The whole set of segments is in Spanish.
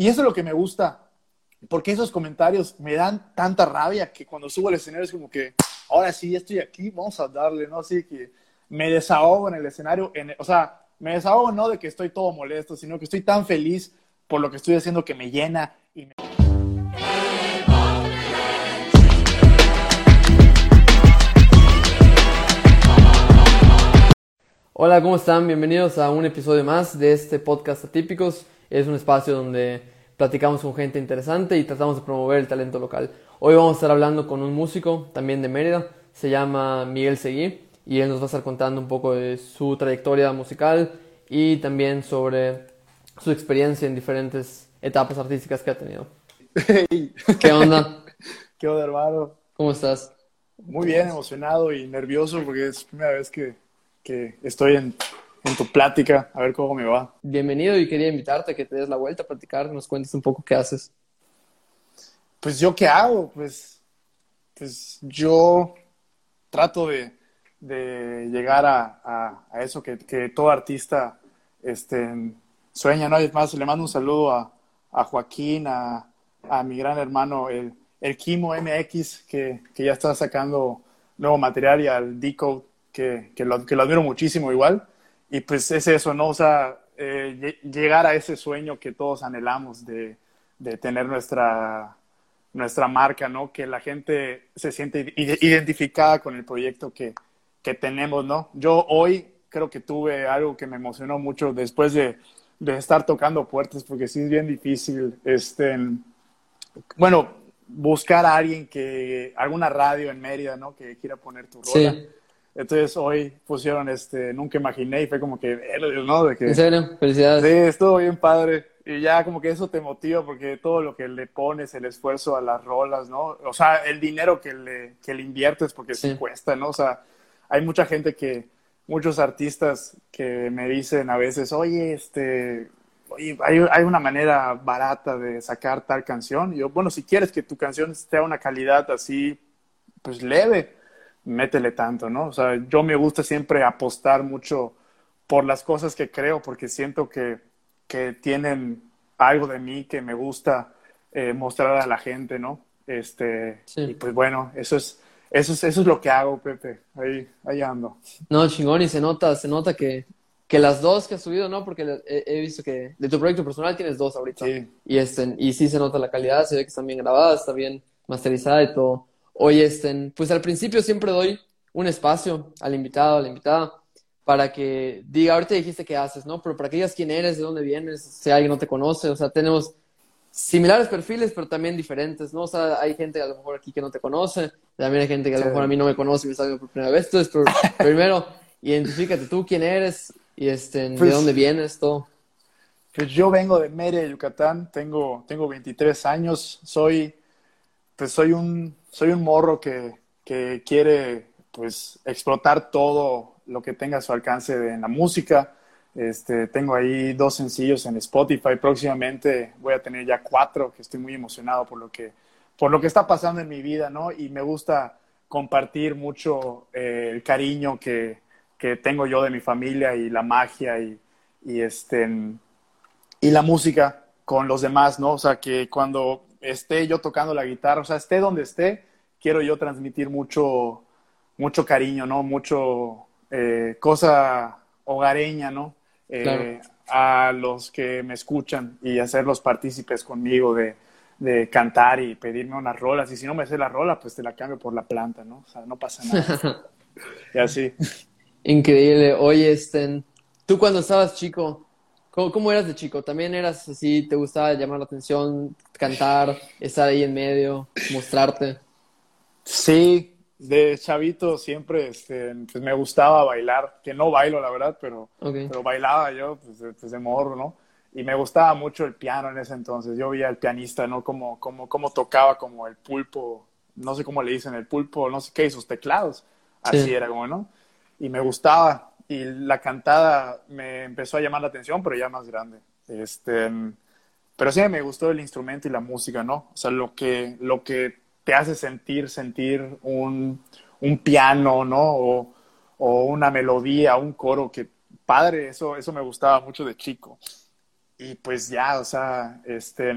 Y eso es lo que me gusta, porque esos comentarios me dan tanta rabia que cuando subo al escenario es como que, ahora sí, estoy aquí, vamos a darle, ¿no? Así que me desahogo en el escenario, en, o sea, me desahogo no de que estoy todo molesto, sino que estoy tan feliz por lo que estoy haciendo que me llena y me... Hola, ¿cómo están? Bienvenidos a un episodio más de este podcast Atípicos. Es un espacio donde platicamos con gente interesante y tratamos de promover el talento local. Hoy vamos a estar hablando con un músico también de Mérida, se llama Miguel Seguí y él nos va a estar contando un poco de su trayectoria musical y también sobre su experiencia en diferentes etapas artísticas que ha tenido. ¿Qué onda? ¿Qué onda, hermano? ¿Cómo estás? Muy bien, emocionado y nervioso porque es la primera vez que que estoy en, en, tu plática, a ver cómo me va. Bienvenido y quería invitarte a que te des la vuelta a platicar, nos cuentes un poco qué haces. Pues yo qué hago, pues, pues yo trato de, de llegar a, a, a, eso que, que, todo artista este, sueña, ¿no? Y más, le mando un saludo a, a Joaquín, a, mi gran hermano, el, el Kimo MX, que, que ya está sacando nuevo material y al que, que, lo, que lo admiro muchísimo igual. Y pues es eso, ¿no? O sea, eh, llegar a ese sueño que todos anhelamos de, de tener nuestra, nuestra marca, ¿no? Que la gente se siente identificada con el proyecto que, que tenemos, ¿no? Yo hoy creo que tuve algo que me emocionó mucho después de, de estar tocando puertas, porque sí es bien difícil, este, bueno, buscar a alguien que, alguna radio en Mérida, ¿no? Que quiera poner tu rola. Sí. Entonces hoy pusieron este, nunca imaginé y fue como que, ¿no? De que, ¿En serio? Felicidades. Sí, estuvo bien padre. Y ya como que eso te motiva porque todo lo que le pones, el esfuerzo a las rolas, ¿no? O sea, el dinero que le, que le inviertes porque sí. cuesta, ¿no? O sea, hay mucha gente que, muchos artistas que me dicen a veces, oye, este, oye, hay, hay una manera barata de sacar tal canción. Y yo, bueno, si quieres que tu canción esté a una calidad así, pues leve métele tanto, ¿no? O sea, yo me gusta siempre apostar mucho por las cosas que creo, porque siento que, que tienen algo de mí que me gusta eh, mostrar a la gente, ¿no? Este, sí. Y pues bueno, eso es, eso es, eso es lo que hago, Pepe. Ahí, ahí ando. No, chingón, y se nota, se nota que, que las dos que has subido, ¿no? Porque he, he, visto que de tu proyecto personal tienes dos ahorita. Sí. Y, este, y sí se nota la calidad, se ve que están bien grabadas, está bien masterizada y todo. Oye, pues al principio siempre doy un espacio al invitado, a la invitada, para que diga, ahorita dijiste qué haces, ¿no? Pero para que digas quién eres, de dónde vienes, si alguien no te conoce, o sea, tenemos similares perfiles, pero también diferentes, ¿no? O sea, hay gente a lo mejor aquí que no te conoce, también hay gente que a lo mejor a mí no me conoce y me viendo por primera vez, entonces, pero, primero, identifícate tú quién eres y este, pues, de dónde vienes, todo. Pues yo vengo de Mérida, Yucatán, tengo, tengo 23 años, soy, pues soy un, soy un morro que, que quiere pues explotar todo lo que tenga su alcance en la música. Este, tengo ahí dos sencillos en Spotify. Próximamente voy a tener ya cuatro, que estoy muy emocionado por lo que, por lo que está pasando en mi vida, ¿no? Y me gusta compartir mucho eh, el cariño que, que, tengo yo de mi familia y la magia y, y, este, y la música con los demás, ¿no? O sea, que cuando esté yo tocando la guitarra, o sea, esté donde esté, quiero yo transmitir mucho, mucho cariño, ¿no? Mucho eh, cosa hogareña, ¿no? Eh, claro. A los que me escuchan y hacerlos partícipes conmigo de, de, cantar y pedirme unas rolas. Y si no me sé la rola, pues te la cambio por la planta, ¿no? O sea, no pasa nada. y así. Increíble. Oye, Sten, tú cuando estabas chico, ¿cómo, ¿cómo, eras de chico? ¿También eras así, te gustaba llamar la atención, cantar, estar ahí en medio, mostrarte? Sí, de chavito siempre este, pues me gustaba bailar, que no bailo la verdad, pero, okay. pero bailaba yo pues de, pues de, morro, ¿no? Y me gustaba mucho el piano en ese entonces. Yo veía al pianista, ¿no? Como, como, como tocaba como el pulpo, no sé cómo le dicen, el pulpo, no sé qué, y sus teclados. Así sí. era como, ¿no? Y me gustaba. Y la cantada me empezó a llamar la atención, pero ya más grande. Este, pero sí me gustó el instrumento y la música, ¿no? O sea, lo que, lo que te hace sentir, sentir un, un piano, ¿no? O, o, una melodía, un coro que, padre, eso, eso me gustaba mucho de chico. y pues ya, o sea, este,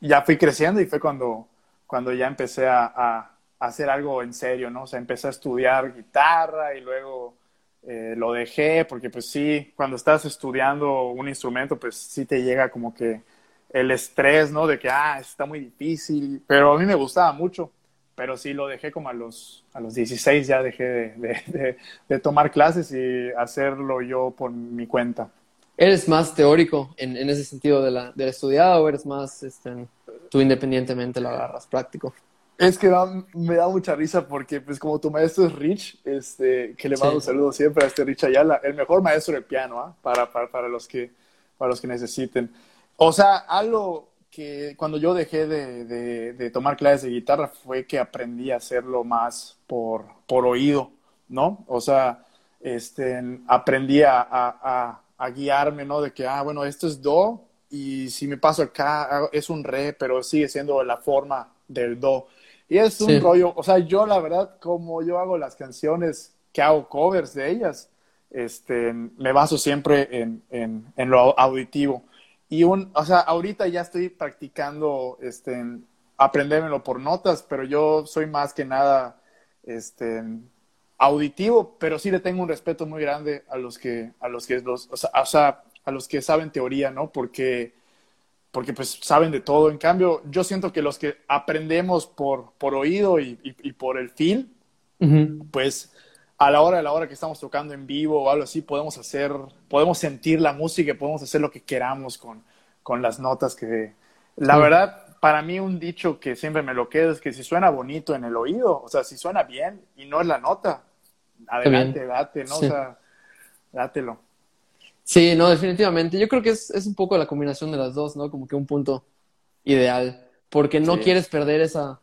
ya fui creciendo y fue cuando, cuando ya empecé a, a, hacer algo en serio, ¿no? O sea, empecé a estudiar guitarra y luego eh, lo dejé porque pues sí, cuando estás estudiando un instrumento, pues sí te llega como que el estrés, ¿no? De que, ah, está muy difícil, pero a mí me gustaba mucho, pero sí lo dejé como a los, a los 16, ya dejé de, de, de, tomar clases y hacerlo yo por mi cuenta. ¿Eres más teórico en, en ese sentido de la, del estudiado o eres más, este, tú independientemente lo agarras práctico? Es que me da mucha risa porque, pues, como tu maestro es Rich, este, que le mando un saludo siempre a este Rich Ayala, el mejor maestro de piano, ¿ah? para, para, para, los que, para los que necesiten. O sea, algo que cuando yo dejé de, de, de, tomar clases de guitarra fue que aprendí a hacerlo más por, por oído, ¿no? O sea, este, aprendí a, a, a, guiarme, ¿no? De que, ah, bueno, esto es do y si me paso acá es un re, pero sigue siendo la forma del do. Y es un rollo, o sea, yo la verdad, como yo hago las canciones, que hago covers de ellas, este, me baso siempre en, en, en lo auditivo. Y un, o sea, ahorita ya estoy practicando, este, aprendérmelo por notas, pero yo soy más que nada, este, auditivo, pero sí le tengo un respeto muy grande a los que, a los que los, o sea, a los que saben teoría, ¿no? Porque, porque pues saben de todo. En cambio, yo siento que los que aprendemos por, por oído y, y, por el feel, pues a la hora de la hora que estamos tocando en vivo o algo así, podemos hacer, podemos sentir la música y podemos hacer lo que queramos con, con las notas que... La verdad, para mí un dicho que siempre me lo quedo es que si suena bonito en el oído, o sea, si suena bien y no es la nota, adelante, date, ¿no? O sea, dátelo. Sí, no, definitivamente. Yo creo que es, es un poco la combinación de las dos, ¿no? Como que un punto ideal, porque no quieres perder esa,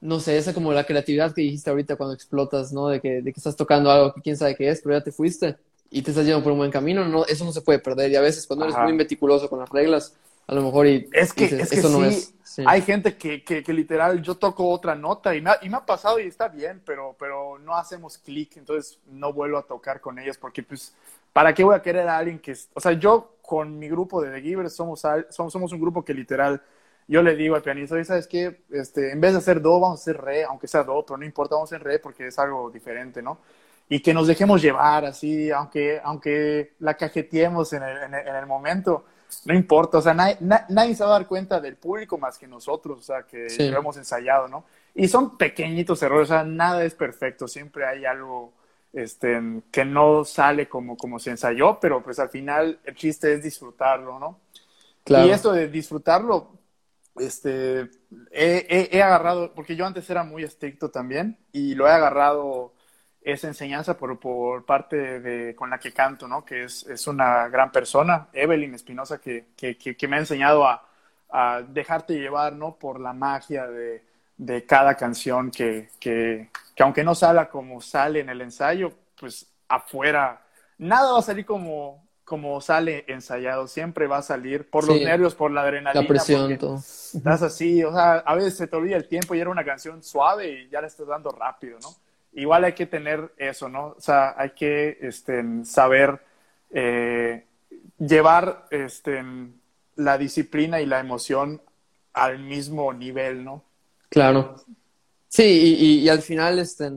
no sé, esa como la creatividad que dijiste ahorita cuando explotas, ¿no? De que, de que estás tocando algo que quién sabe qué es, pero ya te fuiste y te estás yendo por un buen camino, no, eso no se puede perder. Y a veces cuando eres muy meticuloso con las reglas, a lo mejor y es que, es que eso no es. Hay gente que, que, que, literal yo toco otra nota y me, ha, y me ha pasado y está bien, pero, pero no hacemos clic, entonces no vuelvo a tocar con ellas porque pues, ¿para qué voy a querer a alguien que, o sea, yo con mi grupo de The Givers somos, somos, un grupo que literal yo le digo al pianista, ¿sabes qué? Este, en vez de hacer do, vamos a hacer re, aunque sea do, pero no importa, vamos a hacer re porque es algo diferente, ¿no? Y que nos dejemos llevar así, aunque, aunque la cajeteemos en el, en el, momento, no importa, o sea, nadie, nadie, se va a dar cuenta del público más que nosotros, o sea, que lo hemos ensayado, ¿no? Y son pequeñitos errores, o sea, nada es perfecto, siempre hay algo este, que no sale como, como se ensayó, pero pues al final el chiste es disfrutarlo, ¿no? Claro. Y esto de disfrutarlo, este, he, agarrado, porque yo antes era muy estricto también, y lo he agarrado esa enseñanza por, por parte de con la que canto, ¿no? Que es, es una gran persona, Evelyn Espinosa, que, que, que, me ha enseñado a, a, dejarte llevar, ¿no? Por la magia de, de cada canción que, que, que aunque no salga como sale en el ensayo, pues afuera, nada va a salir como, como sale ensayado, siempre va a salir por los nervios, por la adrenalina. La presión, todo. Estás así, o sea, a veces se te olvida el tiempo y era una canción suave y ya la estás dando rápido, ¿no? Igual hay que tener eso, ¿no? O sea, hay que este, saber eh, llevar este, la disciplina y la emoción al mismo nivel, ¿no? Claro. Sí, y, al final, este,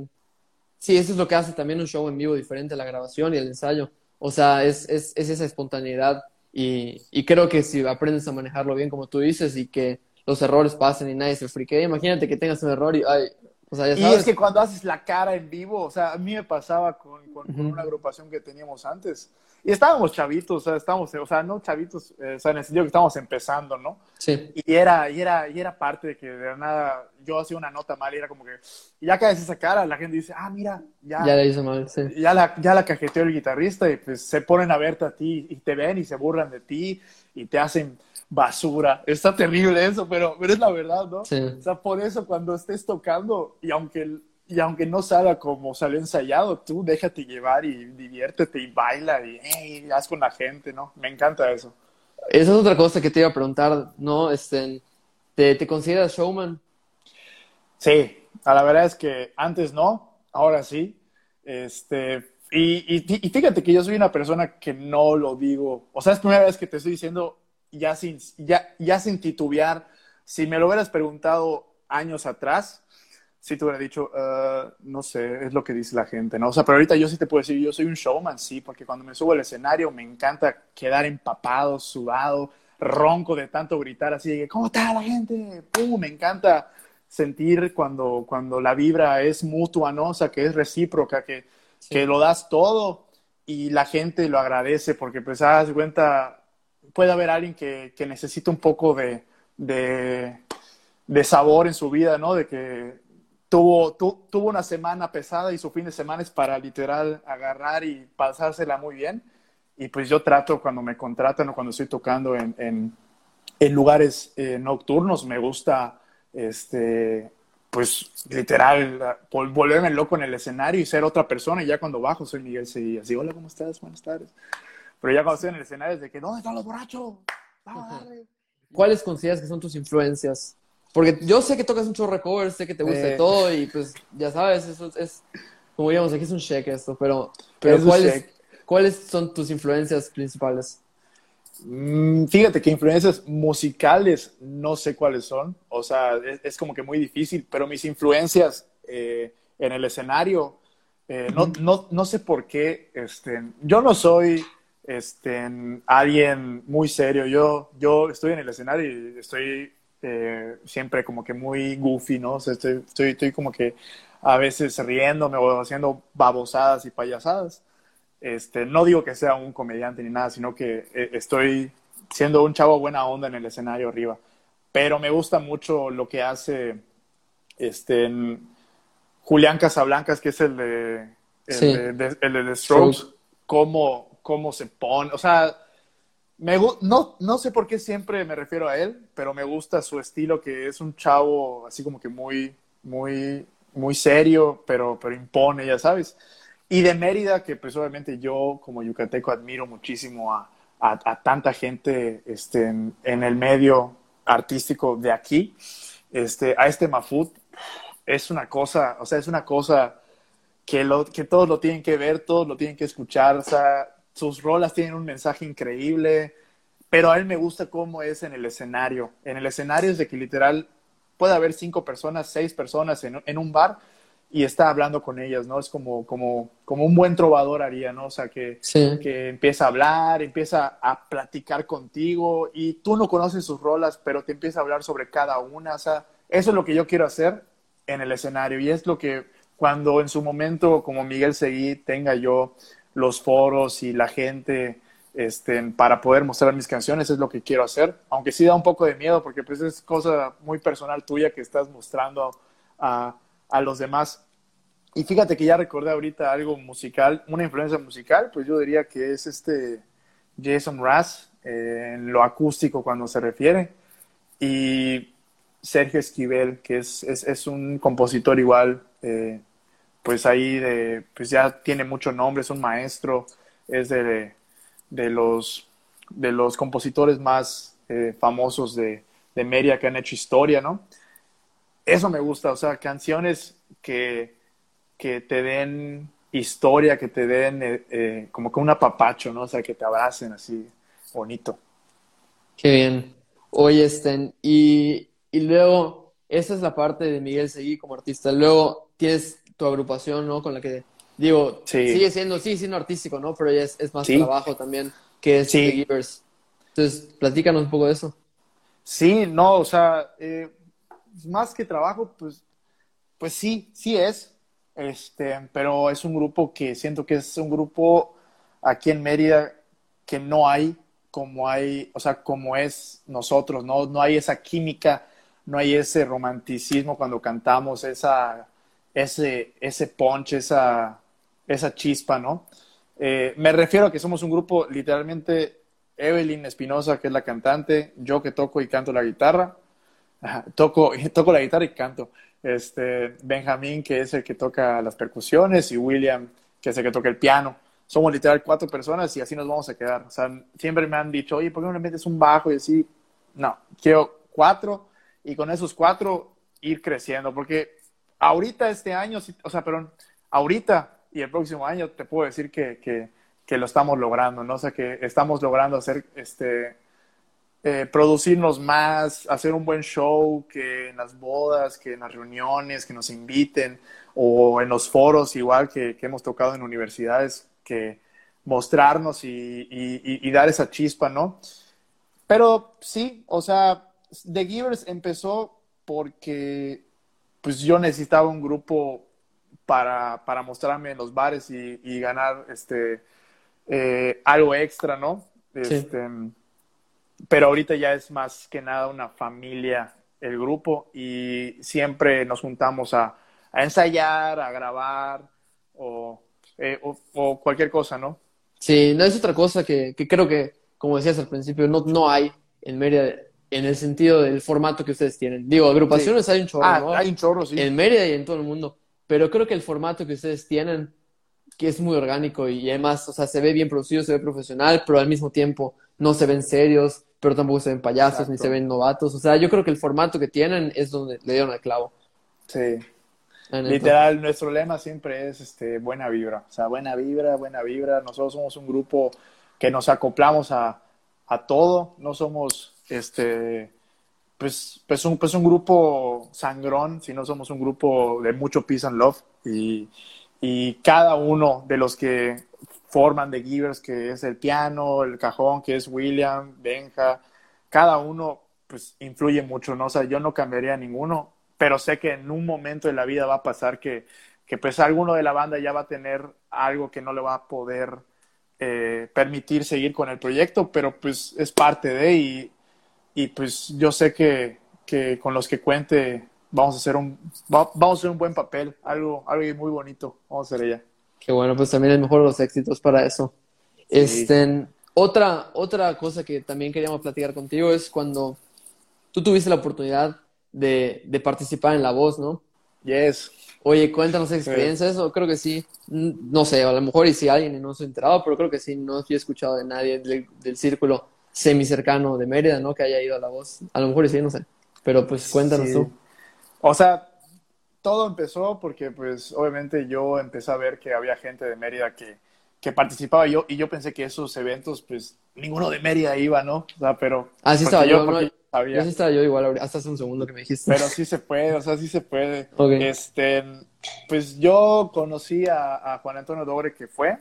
sí, eso es lo que hace también un show en vivo diferente a la grabación y el ensayo. O sea, es, es, es esa espontaneidad y, y, creo que si aprendes a manejarlo bien, como tú dices, y que los errores pasen y nadie se friquee, imagínate que tengas un error y, ay, o sea, ya sabes. Y es que cuando haces la cara en vivo, o sea, a mí me pasaba con, con, con una agrupación que teníamos antes, y estábamos chavitos, o sea, estábamos, o sea, no chavitos, eh, o sea, en el sentido que estábamos empezando, ¿no? Sí. Y era, y era, y era parte de que de nada yo hacía una nota mal y era como que, y ya que haces esa cara, la gente dice, ah, mira, ya. Ya la hizo mal, sí. Ya la, ya la cajeteó el guitarrista y pues se ponen a verte a ti y te ven y se burlan de ti y te hacen basura. Está terrible eso, pero, pero es la verdad, ¿no? Sí. O sea, por eso cuando estés tocando y aunque y aunque no salga como salió ensayado, tú déjate llevar y diviértete y baila y hey, haz con la gente, ¿no? Me encanta eso. Esa es otra cosa que te iba a preguntar, ¿no? Este, ¿te, ¿Te consideras showman? Sí, a la verdad es que antes no, ahora sí. Este, y, y, fíjate que yo soy una persona que no lo digo. O sea, es la primera vez que te estoy diciendo ya sin, ya, ya sin titubear. Si me lo hubieras preguntado años atrás, sí te hubiera dicho, uh, no sé, es lo que dice la gente, ¿no? O sea, pero ahorita yo sí te puedo decir, yo soy un showman, sí, porque cuando me subo al escenario me encanta quedar empapado, sudado, ronco de tanto gritar así, de, ¿cómo está la gente? ¡Pum! Me encanta sentir cuando, cuando la vibra es mutua, ¿no? O sea, que es recíproca, que que lo das todo y la gente lo agradece porque pues das cuenta, puede haber alguien que, que necesita un poco de, de, sabor en su vida, ¿no? De que tuvo, tuvo una semana pesada y su fin de semana es para literal agarrar y pasársela muy bien. Y pues yo trato cuando me contratan o cuando estoy tocando en, en, lugares eh, nocturnos, me gusta este, pues literal, volverme loco en el escenario y ser otra persona. Y ya cuando bajo soy Miguel Seguí, así, hola, ¿cómo estás? Buenas tardes. Pero ya cuando estoy en el escenario es de que, ¿dónde están los borrachos? ¿Cuáles consideras que son tus influencias? Porque yo sé que tocas un chorro de covers, sé que te gusta todo y pues ya sabes, eso es, como digamos, aquí es un check esto, pero, pero ¿cuáles, ¿cuáles son tus influencias principales? Mm, fíjate que influencias musicales no sé cuáles son, o sea, es, como que muy difícil, pero mis influencias eh, en el escenario, eh, no, no, no, sé por qué, este, yo no soy este, alguien muy serio, yo, yo estoy en el escenario y estoy eh, siempre como que muy goofy, ¿no? O sea, estoy, estoy, estoy como que a veces riéndome o haciendo babosadas y payasadas. Este, no digo que sea un comediante ni nada, sino que eh, estoy siendo un chavo buena onda en el escenario arriba. Pero me gusta mucho lo que hace este, Julián Casablancas, que es el de, el de, The Strokes, cómo, cómo se pone. O sea, me, no, no sé por qué siempre me refiero a él, pero me gusta su estilo, que es un chavo así como que muy, muy, muy serio, pero, pero impone, ya sabes. Y de Mérida, que pues yo como yucateco admiro muchísimo a, a, tanta gente este, en, el medio artístico de aquí, este, a este Mafut, es una cosa, o sea, es una cosa que, lo, que todos lo tienen que ver, todos lo tienen que escuchar, o sea, sus rolas tienen un mensaje increíble, pero a él me gusta cómo es en el escenario. En el escenario es de que literal puede haber cinco personas, seis personas en, en un bar, y está hablando con ellas, ¿no? Es como, como, como un buen trovador haría, ¿no? O sea, que, que empieza a hablar, empieza a platicar contigo y tú no conoces sus rolas, pero te empieza a hablar sobre cada una. O sea, eso es lo que yo quiero hacer en el escenario y es lo que cuando en su momento, como Miguel Seguí, tenga yo los foros y la gente este, para poder mostrar mis canciones, es lo que quiero hacer. Aunque sí da un poco de miedo porque pues es cosa muy personal tuya que estás mostrando a a los demás. Y fíjate que ya recordé ahorita algo musical, una influencia musical, pues yo diría que es este Jason Raz, eh, en lo acústico cuando se refiere, y Sergio Esquivel, que es, es, un compositor igual, eh, pues ahí de, pues ya tiene mucho nombre, es un maestro, es de, de los, de los compositores más eh, famosos de, de Media que han hecho historia, ¿no? eso me gusta, o sea, canciones que, que te den historia, que te den eh, eh, como que un apapacho, ¿no? O sea, que te abracen así bonito. Qué bien. Oye, Estén, y, y luego, esa es la parte de Miguel Seguí como artista. Luego tienes tu agrupación, ¿no? Con la que, digo, sigue siendo, sí, siendo artístico, ¿no? Pero ya es, es más trabajo también, que es The Givers. Entonces, platícanos un poco de eso. Sí, no, o sea, eh, más que trabajo, pues, pues sí, sí es, este, pero es un grupo que siento que es un grupo aquí en Mérida que no hay como hay, o sea, como es nosotros, ¿no? No hay esa química, no hay ese romanticismo cuando cantamos, esa, ese, ese punch, esa, esa chispa, ¿no? Eh, me refiero a que somos un grupo literalmente Evelyn Espinosa, que es la cantante, yo que toco y canto la guitarra, toco, toco la guitarra y canto. Este, Benjamín, que es el que toca las percusiones, y William, que es el que toca el piano. Somos literal cuatro personas y así nos vamos a quedar. O sea, siempre me han dicho, oye, ¿por qué no le metes un bajo? Y así, no, quiero cuatro y con esos cuatro ir creciendo, porque ahorita este año, o sea, perdón, ahorita y el próximo año te puedo decir que, que, lo estamos logrando, ¿no? O sea, que estamos logrando hacer, este, eh, producirnos más, hacer un buen show, que en las bodas, que en las reuniones, que nos inviten, o en los foros igual que, hemos tocado en universidades, que mostrarnos y, y, dar esa chispa, ¿no? Pero sí, o sea, The Givers empezó porque pues yo necesitaba un grupo para, para mostrarme en los bares y, y ganar este eh, algo extra, ¿no? Este, Pero ahorita ya es más que nada una familia el grupo y siempre nos juntamos a, a ensayar, a grabar o, eh, o, cualquier cosa, ¿no? Sí, no es otra cosa que, que creo que, como decías al principio, no, no hay en Mérida en el sentido del formato que ustedes tienen. Digo, agrupaciones hay un chorro, ah, ¿no? Hay un chorro, sí. En Mérida y en todo el mundo. Pero creo que el formato que ustedes tienen, que es muy orgánico y además, o sea, se ve bien producido, se ve profesional, pero al mismo tiempo no se ven serios, pero tampoco se ven payasos ni se ven novatos. O sea, yo creo que el formato que tienen es donde le dieron el clavo. Sí. Literal, nuestro lema siempre es este, buena vibra. O sea, buena vibra, buena vibra. Nosotros somos un grupo que nos acoplamos a, a todo. No somos este pues, pues, un, pues un grupo sangrón, si no somos un grupo de mucho peace and love. Y, y cada uno de los que forman The Givers, que es el piano, el cajón, que es William, Benja, cada uno pues influye mucho, ¿no? O yo no cambiaría a ninguno, pero sé que en un momento de la vida va a pasar que, que pues alguno de la banda ya va a tener algo que no le va a poder eh, permitir seguir con el proyecto, pero pues es parte de y y pues yo sé que, que, con los que cuente vamos a hacer un vamos a hacer un buen papel, algo, algo muy bonito, vamos a hacer ella. Qué bueno, pues también es mejor los éxitos para eso. Este, otra, otra cosa que también queríamos platicar contigo es cuando tú tuviste la oportunidad de, de participar en La Voz, ¿no? Yes. Oye, cuéntanos experiencia eso, creo que sí, no sé, a lo mejor y si alguien no se ha enterado, pero creo que sí, no he escuchado de nadie del, del círculo semi cercano de Mérida, ¿no? Que haya ido a La Voz. A lo mejor sí, no sé. Pero pues cuéntanos tú. O sea, todo empezó porque pues obviamente yo empecé a ver que había gente de Mérida que, que participaba yo y yo pensé que esos eventos pues ninguno de Mérida iba, ¿no? O sea, pero... Así ah, estaba yo, no, yo sí estaba yo igual, hasta hace un segundo que me dijiste. Pero sí se puede, o sea, sí se puede. Este, pues yo conocí a, a Juan Antonio Dobre que fue,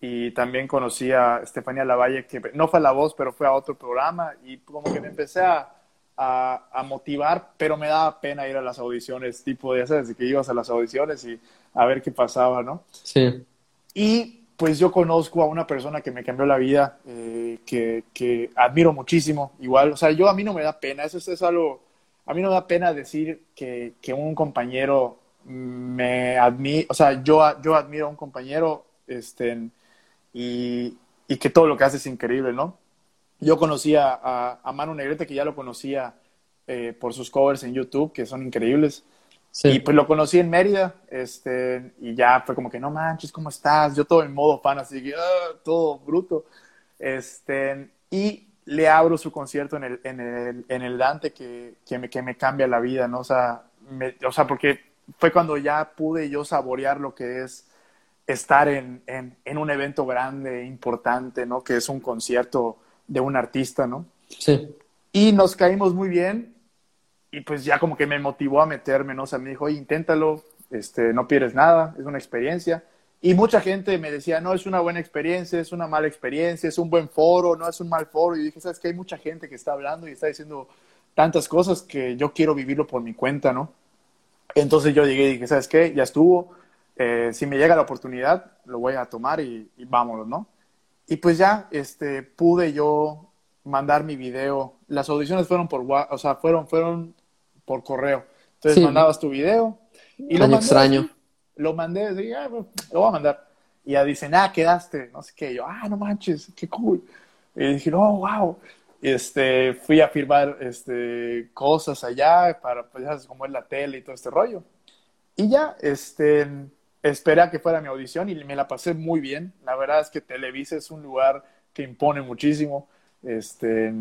y también conocí a Estefanía Lavalle, que no fue a La Voz, pero fue a otro programa, y como que me empecé a, a, motivar, pero me daba pena ir a las audiciones, tipo, ya sabes, que ibas a las audiciones y a ver qué pasaba, ¿no? Sí. Y pues yo conozco a una persona que me cambió la vida, eh, que, que, admiro muchísimo, igual, o sea, yo a mí no me da pena, eso es, algo, a mí no me da pena decir que, que un compañero me admira, o sea, yo, yo admiro a un compañero, este, y, y, que todo lo que hace es increíble, ¿no? Yo conocía a, a Manu Negrete, que ya lo conocía eh, por sus covers en YouTube, que son increíbles. Y pues lo conocí en Mérida, este, y ya fue como que, no manches, ¿cómo estás? Yo todo en modo fan, así que, ah, todo bruto. Este, y le abro su concierto en el, en el, en el Dante que, que, me, que me cambia la vida, ¿no? O sea, o sea, porque fue cuando ya pude yo saborear lo que es estar en, en, un evento grande, importante, ¿no? Que es un concierto de un artista, ¿no? Sí. Y nos caímos muy bien y pues ya como que me motivó a meterme, ¿no? O sea, me dijo, oye, inténtalo, este, no pierdes nada, es una experiencia. Y mucha gente me decía, no, es una buena experiencia, es una mala experiencia, es un buen foro, no es un mal foro. Y dije, ¿sabes qué? Hay mucha gente que está hablando y está diciendo tantas cosas que yo quiero vivirlo por mi cuenta, ¿no? Entonces yo llegué y dije, ¿sabes qué? Ya estuvo eh, si me llega la oportunidad, lo voy a tomar y, vámonos, ¿no? Y pues ya, este, pude yo mandar mi video. Las audiciones fueron por, o sea, fueron, fueron por correo. Entonces mandabas tu video y lo mandé, extraño. Lo mandé, dije, ah, lo voy a mandar. Y ya dicen, ah, quedaste, no sé qué. yo, ah, no manches, qué cool. Y dije, no, wow. Y este, fui a firmar este, cosas allá para, pues ya sabes cómo es la tele y todo este rollo. Y ya, este, esperé a que fuera mi audición y me la pasé muy bien. La verdad es que Televisa es un lugar que impone muchísimo. Este,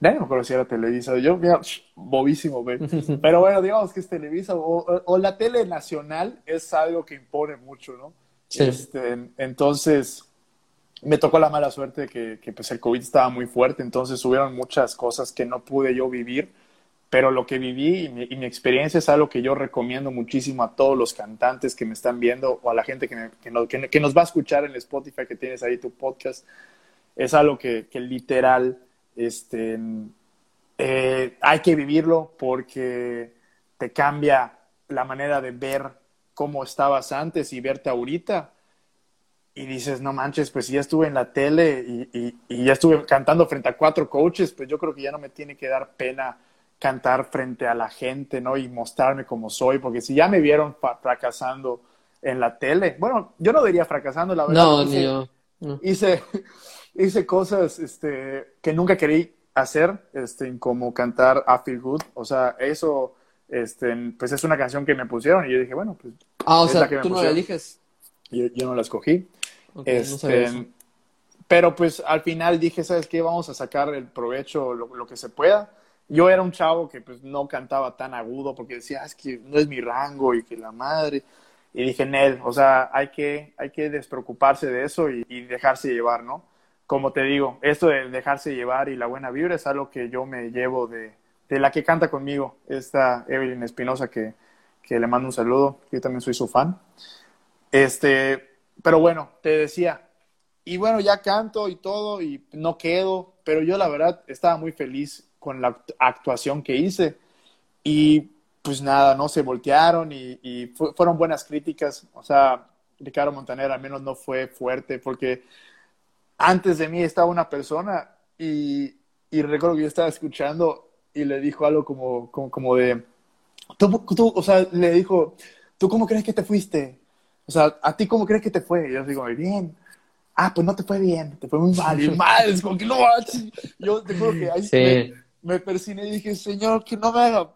ya no me acuerdo si era Televisa, yo mira, bobísimo, Pero bueno, digamos que es Televisa o, la tele nacional es algo que impone mucho, ¿no? Este, entonces, me tocó la mala suerte que, que pues el COVID estaba muy fuerte, entonces hubieron muchas cosas que no pude yo vivir, pero lo que viví y mi, experiencia es algo que yo recomiendo muchísimo a todos los cantantes que me están viendo o a la gente que, nos va a escuchar en Spotify, que tienes ahí tu podcast. Es algo que, que literal este, eh, hay que vivirlo porque te cambia la manera de ver cómo estabas antes y verte ahorita. Y dices, no manches, pues si ya estuve en la tele y, y, ya estuve cantando frente a cuatro coaches, pues yo creo que ya no me tiene que dar pena cantar frente a la gente, ¿no? Y mostrarme como soy, porque si ya me vieron fracasando en la tele, bueno, yo no diría fracasando, la verdad. No, hice, ni yo. Hice, hice cosas este, que nunca quería hacer, este, como cantar I Feel Good, o sea, eso este, pues es una canción que me pusieron y yo dije, bueno, pues. Ah, o sea, tú no la eliges. Yo, yo, no la escogí. este, pero pues al final dije, ¿sabes qué? Vamos a sacar el provecho, lo, que se pueda. Yo era un chavo que pues no cantaba tan agudo porque decía, ah, es que no es mi rango y que la madre. Y dije, Nel, o sea, hay que, hay que despreocuparse de eso y, dejarse llevar, ¿no? Como te digo, esto de dejarse llevar y la buena vibra es algo que yo me llevo de, de la que canta conmigo, esta Evelyn Espinosa, que, que, le mando un saludo, yo también soy su fan. Este, pero bueno, te decía, y bueno, ya canto y todo, y no quedo, pero yo la verdad estaba muy feliz con la actuación que hice. Y pues nada, no se voltearon y, y fueron buenas críticas. O sea, Ricardo Montaner al menos no fue fuerte, porque antes de mí estaba una persona y, y recuerdo que yo estaba escuchando y le dijo algo como, como, como de, tú, tú, o sea, le dijo, ¿tú cómo crees que te fuiste? O sea, ¿a ti cómo crees que te fue? Y yo digo, bien. Ah, pues no te fue bien, te fue muy mal, y mal, es como que no, yo te juro que ahí me, me persiné y dije, Señor, que no me haga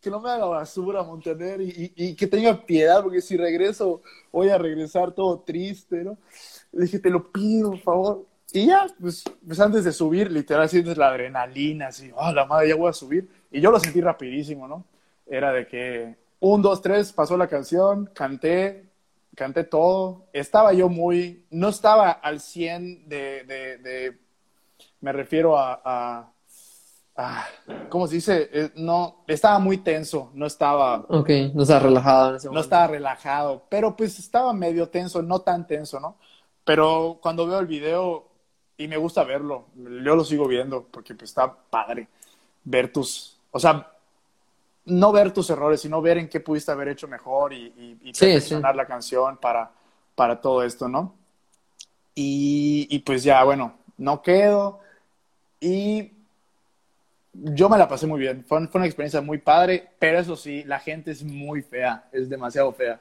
que no me haga basura Montaner y, y, que tenga piedad, porque si regreso voy a regresar todo triste, ¿no? Dije, te lo pido, por favor. Y ya, pues, pues, antes de subir, literal sientes la adrenalina, así, oh, la madre, ya voy a subir. Y yo lo sentí rapidísimo, ¿no? Era de que un, dos, tres, pasó la canción, canté, canté todo. Estaba yo muy, no estaba al 100 de, de, me refiero a, ¿cómo se dice? Eh, no, estaba muy tenso, no estaba... Ok, no estaba relajado en ese momento. No estaba relajado, pero pues estaba medio tenso, no tan tenso, ¿no? Pero cuando veo el video, y me gusta verlo. Yo lo sigo viendo porque pues, está padre ver tus, o sea, no ver tus errores, sino ver en qué pudiste haber hecho mejor y, y, perfeccionar la canción para, para todo esto, ¿no? Y, y pues ya, bueno, no quedo. Y yo me la pasé muy bien. Fue, fue, una experiencia muy padre, pero eso sí, la gente es muy fea, es demasiado fea.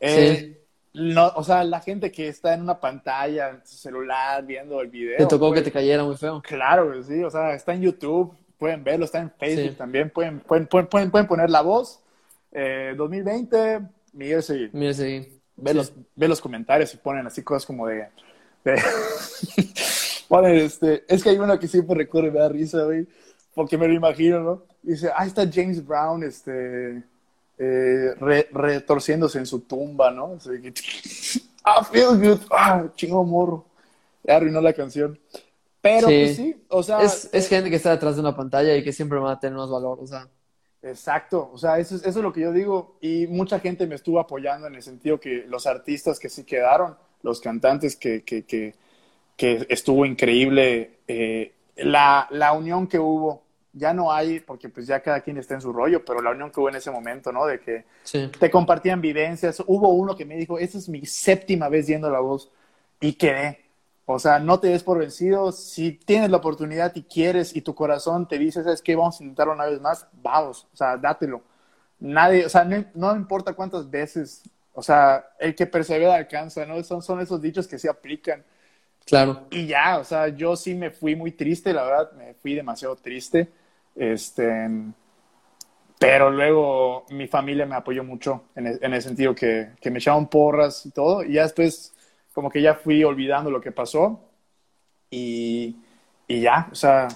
Eh, no, o sea, la gente que está en una pantalla, en su celular, viendo el video. ¿Te tocó que te cayera muy feo? Claro, sí, o sea, está en YouTube, pueden verlo, está en Facebook también, pueden, pueden, pueden, pueden, poner la voz. 2020, eh, Miguel Seguí. Miguel Seguí. Ve, los, ve los comentarios y ponen así cosas como de... ponen, este, es que hay uno que siempre recorre, me da risa, güey, porque me lo imagino, ¿no? dice, ahí está James Brown, este eh, retorciéndose en su tumba, ¿no? Así que, ah, feel good, ah, chingo morro. Arruinó la canción. Pero sí. pues sí, o sea. Es, es, gente que está detrás de una pantalla y que siempre va a tener más valor, o sea. Exacto, o sea, eso es, eso es lo que yo digo. Y mucha gente me estuvo apoyando en el sentido que los artistas que sí quedaron, los cantantes que, que, que, que estuvo increíble, eh, la, la unión que hubo ya no hay, porque pues ya cada quien está en su rollo, pero la unión que hubo en ese momento, ¿no? De que te compartían vivencias. Hubo uno que me dijo, esa es mi séptima vez yendo la voz y quedé. O sea, no te des por vencido. Si tienes la oportunidad y quieres y tu corazón te dice, ¿sabes qué? Vamos a intentar una vez más, vamos. O sea, dátelo. Nadie, o sea, no, importa cuántas veces. O sea, el que persevera alcanza, ¿no? Son, son esos dichos que se aplican. Claro. Y ya, o sea, yo sí me fui muy triste, la verdad, me fui demasiado triste. Este, pero luego mi familia me apoyó mucho en el, en el sentido que, que, me echaban porras y todo. Y ya después como que ya fui olvidando lo que pasó. Y, y ya, o sea,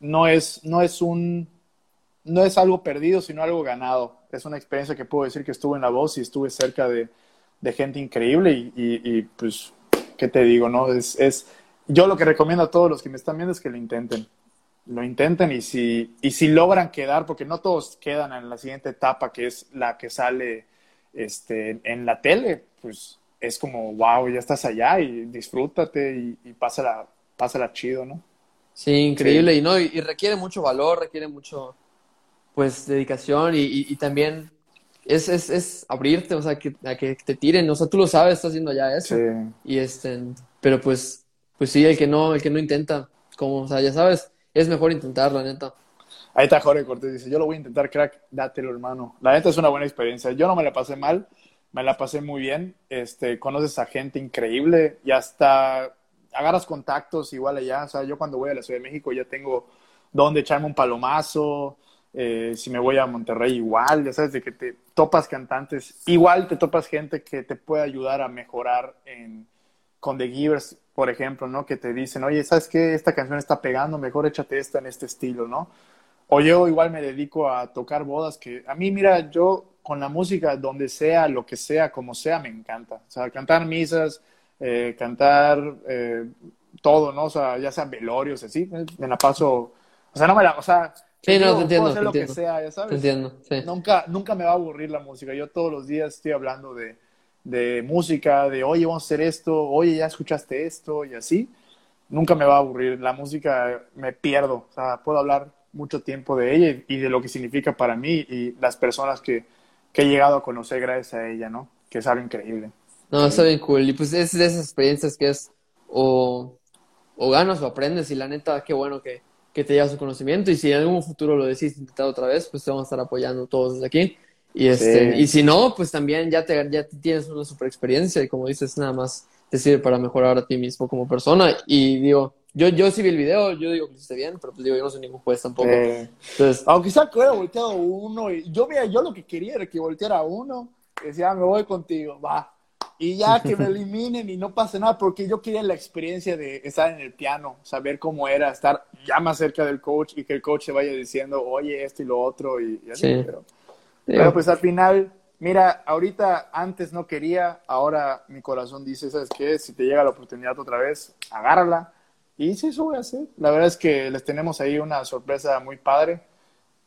no es, no es un, no es algo perdido, sino algo ganado. Es una experiencia que puedo decir que estuve en la voz y estuve cerca de, de gente increíble y, y, pues, ¿qué te digo? no es, es Yo lo que recomiendo a todos los que me están viendo es que lo intenten. Lo intenten y si, y si logran quedar, porque no todos quedan en la siguiente etapa, que es la que sale este, en la tele, pues es como, wow, ya estás allá y disfrútate y, y pásala, pásala chido, ¿no? Sí, increíble. Y no, y, requiere mucho valor, requiere mucho, pues, dedicación y, y, también es, es, es, abrirte, o sea, que, a que te tiren. O sea, tú lo sabes, estás haciendo ya eso. Y este, pero pues, pues sí, el que no, el que no intenta, como, o sea, ya sabes, es mejor intentarlo, neta. Ahí está Jorge Cortés, dice, yo lo voy a intentar, crack, dátelo, hermano. La neta es una buena experiencia. Yo no me la pasé mal, me la pasé muy bien. Este, conoces a gente increíble y hasta agarras contactos igual allá. O sea, yo cuando voy a la Ciudad de México ya tengo donde echarme un palomazo. Eh, si me voy a Monterrey igual, ya sabes, de que te topas cantantes, igual te topas gente que te puede ayudar a mejorar en, con The Givers, por ejemplo, ¿no? Que te dicen, oye, ¿sabes qué? Esta canción está pegando, mejor échate esta en este estilo, ¿no? O yo igual me dedico a tocar bodas, que a mí, mira, yo con la música, donde sea, lo que sea, como sea, me encanta. O sea, cantar misas, eh, cantar eh, todo, ¿no? O sea, ya sean velorios, así, me la paso, o sea, no me la, o sea, sí, no, te entiendo, hacer lo que sea, ya sabes. Te entiendo, sí. Nunca, nunca me va a aburrir la música, yo todos los días estoy hablando de, de música, de, oye, vamos a hacer esto, oye, ya escuchaste esto, y así, nunca me va a aburrir, la música me pierdo, o sea, puedo hablar mucho tiempo de ella y, de lo que significa para mí y las personas que, que he llegado a conocer gracias a ella, ¿no? Que es algo increíble. No, está bien cool. Y pues es de esas experiencias que es o, o ganas o aprendes y la neta, qué bueno que, que te llevas su conocimiento y si en algún futuro lo decís intentar otra vez, pues te vamos a estar apoyando todos desde aquí. Y, este, y si no, pues también ya, te, ya tienes una super experiencia y como dices, nada más te sirve para mejorar a ti mismo como persona. Y digo, yo, yo sí vi el video, yo digo que lo hiciste bien, pero pues digo, yo no soy ningún juez tampoco. Entonces, Aunque quizá que hubiera volteado uno, y yo, mira, yo lo que quería era que volteara uno, decía, ah, me voy contigo, va y ya que me eliminen y no pase nada, porque yo quería la experiencia de estar en el piano, saber cómo era estar ya más cerca del coach y que el coach se vaya diciendo, oye, esto y lo otro, y, así. Pero, pues al final, mira, ahorita antes no quería, ahora mi corazón dice, ¿sabes qué? Si te llega la oportunidad otra vez, agárrala. Y sí, eso voy a hacer. La verdad es que les tenemos ahí una sorpresa muy padre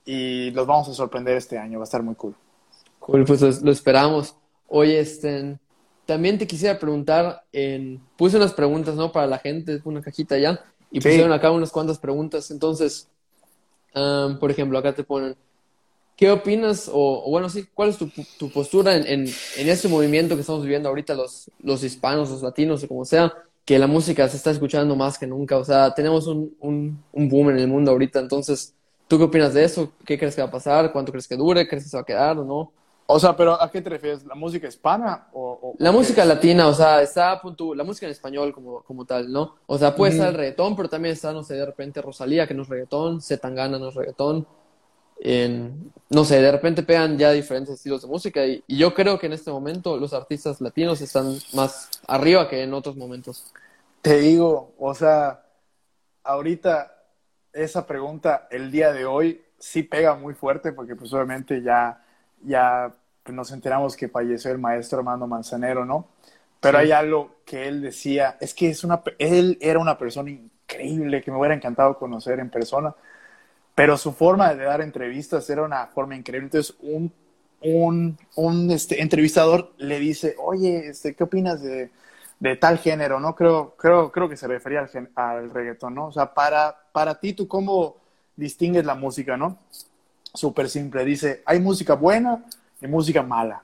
y los vamos a sorprender este año, va a estar muy cool. Cool, pues lo, lo esperamos. Oye, Estén también te quisiera preguntar, en, puse unas preguntas, ¿no? Para la gente, una cajita ya, y pusieron acá unas cuantas preguntas. Entonces, por ejemplo, acá te ponen, ¿qué opinas? O, bueno, sí, ¿cuál es tu, tu postura en, en, en, este movimiento que estamos viviendo ahorita los, los hispanos, los latinos, o como sea, que la música se está escuchando más que nunca? O sea, tenemos un, un, un boom en el mundo ahorita, entonces, ¿tú qué opinas de eso? ¿Qué crees que va a pasar? ¿Cuánto crees que dure? ¿Crees que se va a quedar o no? O sea, pero ¿a qué te refieres? ¿La música hispana o...? la música latina, o sea, está punto, la música en español como, como tal, ¿no? O sea, puede estar el reggaetón, pero también está, no sé, de repente Rosalía, que no es reggaetón, Zetangana no es reggaetón. En, no sé, de repente pegan ya diferentes estilos de música y, yo creo que en este momento los artistas latinos están más arriba que en otros momentos. Te digo, o sea, ahorita esa pregunta el día de hoy sí pega muy fuerte porque pues obviamente ya ya pues, nos enteramos que falleció el maestro Armando Manzanero, ¿no? Pero hay algo que él decía, es que es una, él era una persona increíble, que me hubiera encantado conocer en persona, pero su forma de dar entrevistas era una forma increíble. Entonces, un, un, un este, entrevistador le dice, oye, este, ¿qué opinas de, de tal género? ¿no? Creo, creo, creo que se refería al, al reggaetón, ¿no? O sea, para, para ti, ¿tú cómo distingues la música, no? súper simple. Dice, hay música buena y música mala.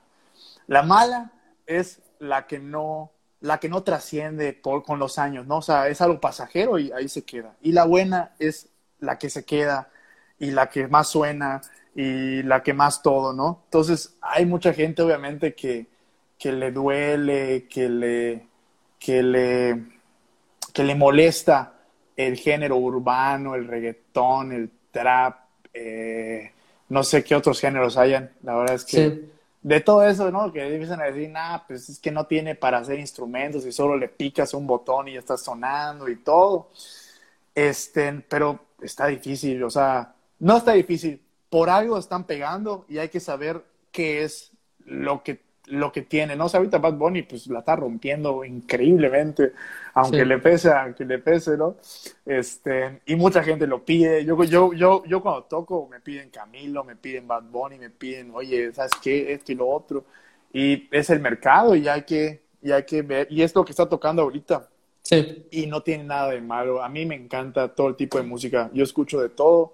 La mala es la que no, la que no trasciende por, con los años, ¿no? O sea, es algo pasajero y ahí se queda. Y la buena es la que se queda y la que más suena y la que más todo, ¿no? Entonces, hay mucha gente, obviamente, que, que le duele, que le, que le, que le molesta el género urbano, el reggaetón, el trap, eh, no sé qué otros géneros hayan. La verdad es que de todo eso, ¿no? Que empiezan a decir, nah, pues es que no tiene para hacer instrumentos y solo le picas un botón y ya está sonando y todo. Este, pero está difícil, o sea, no está difícil. Por algo están pegando y hay que saber qué es lo que lo que tiene, ¿no? O sea, ahorita Bad Bunny pues la está rompiendo increíblemente, aunque le pese, aunque le pese, ¿no? Este, y mucha gente lo pide. Yo, yo, yo, yo cuando toco me piden Camilo, me piden Bad Bunny, me piden, oye, ¿sabes qué? Esto y lo otro. Y es el mercado y hay que, y hay que ver, y es lo que está tocando ahorita. Sí. Y no tiene nada de malo. A mí me encanta todo el tipo de música. Yo escucho de todo.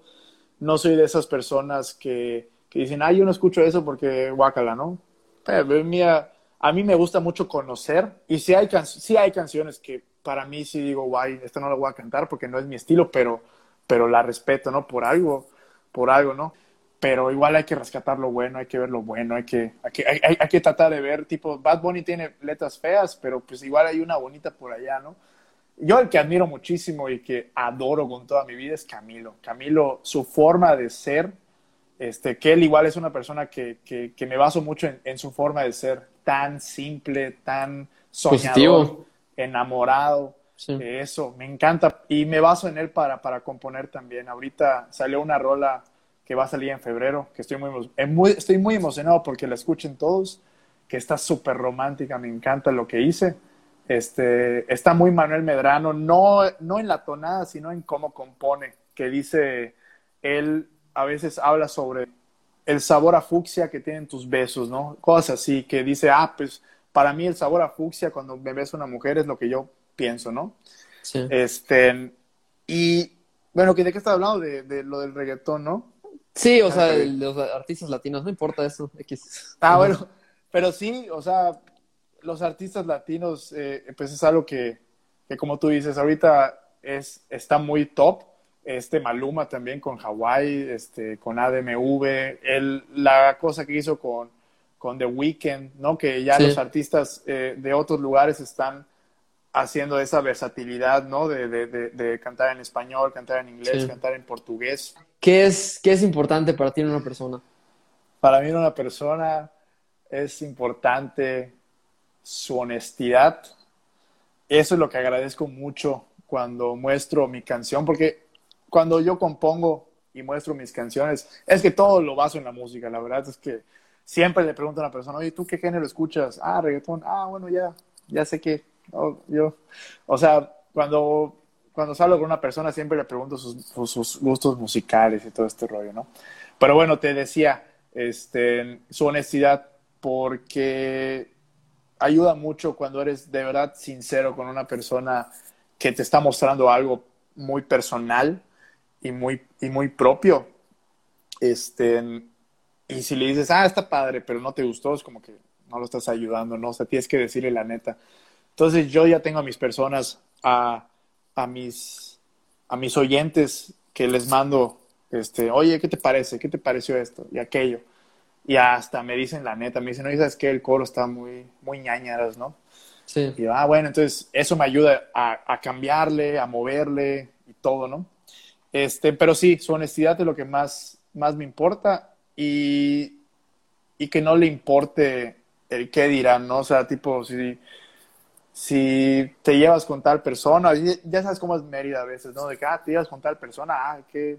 No soy de esas personas que, que dicen, ah, yo no escucho eso porque guácala, ¿no? Pero, mira, a mí me gusta mucho conocer. Y sí hay, sí hay canciones que para mí sí digo, guay, esta no la voy a cantar porque no es mi estilo, pero, pero la respeto, ¿no? Por algo, por algo, ¿no? Pero igual hay que rescatar lo bueno, hay que ver lo bueno, hay que, hay que, hay que tratar de ver, tipo, Bad Bunny tiene letras feas, pero pues igual hay una bonita por allá, ¿no? Yo el que admiro muchísimo y que adoro con toda mi vida es Camilo. Camilo, su forma de ser, este, que él igual es una persona que, que, que me baso mucho en, en, su forma de ser, tan simple, tan soñador, Positivo. enamorado, sí. eso, me encanta. Y me baso en él para, para componer también. Ahorita salió una rola que va a salir en febrero, que estoy muy, muy, estoy muy emocionado porque la escuchen todos, que está súper romántica, me encanta lo que hice este, está muy Manuel Medrano, no, no en la tonada, sino en cómo compone, que dice, él a veces habla sobre el sabor a fucsia que tienen tus besos, ¿no? Cosas así, que dice, ah, pues para mí el sabor a fucsia cuando me beso una mujer es lo que yo pienso, ¿no? Sí. Este, y bueno, ¿de qué estás hablando? De, de, lo del reggaetón, ¿no? Sí, o sea, de los artistas latinos, no importa eso. X. Ah, bueno, pero sí, o sea, los artistas latinos, eh, pues es algo que, que, como tú dices, ahorita es, está muy top. Este Maluma también con Hawaii, este, con ADMV, el, la cosa que hizo con, con The Weeknd, ¿no? Que ya sí. los artistas eh, de otros lugares están haciendo esa versatilidad, ¿no? De, de, de, de cantar en español, cantar en inglés, sí. cantar en portugués. ¿Qué es, ¿Qué es importante para ti en una persona? Para mí en una persona es importante su honestidad. Eso es lo que agradezco mucho cuando muestro mi canción, porque cuando yo compongo y muestro mis canciones, es que todo lo baso en la música. La verdad es que siempre le pregunto a una persona, oye, ¿tú qué género escuchas? Ah, reggaetón. Ah, bueno, ya, ya sé que. Oh, yo, o sea, cuando, cuando salgo con una persona siempre le pregunto sus, sus, gustos musicales y todo este rollo, ¿no? Pero bueno, te decía, este, su honestidad, porque ayuda mucho cuando eres de verdad sincero con una persona que te está mostrando algo muy personal y muy, y muy propio. Este, y si le dices, ah, está padre, pero no te gustó, es como que no lo estás ayudando, ¿no? O sea, tienes que decirle la neta. Entonces yo ya tengo a mis personas, a, a, mis, a mis oyentes que les mando, este, oye, ¿qué te parece? ¿Qué te pareció esto y aquello? Y hasta me dicen la neta, me dicen, oye, ¿sabes qué? El coro está muy, muy ñañaras, ¿no? Sí. Y yo, ah, bueno, entonces eso me ayuda a, a, cambiarle, a moverle y todo, ¿no? Este, pero sí, su honestidad es lo que más, más me importa y, y que no le importe el qué dirán, ¿no? O sea, tipo, si, si te llevas con tal persona, ya sabes cómo es Mérida a veces, ¿no? De que, ah, te llevas con tal persona, ah, qué,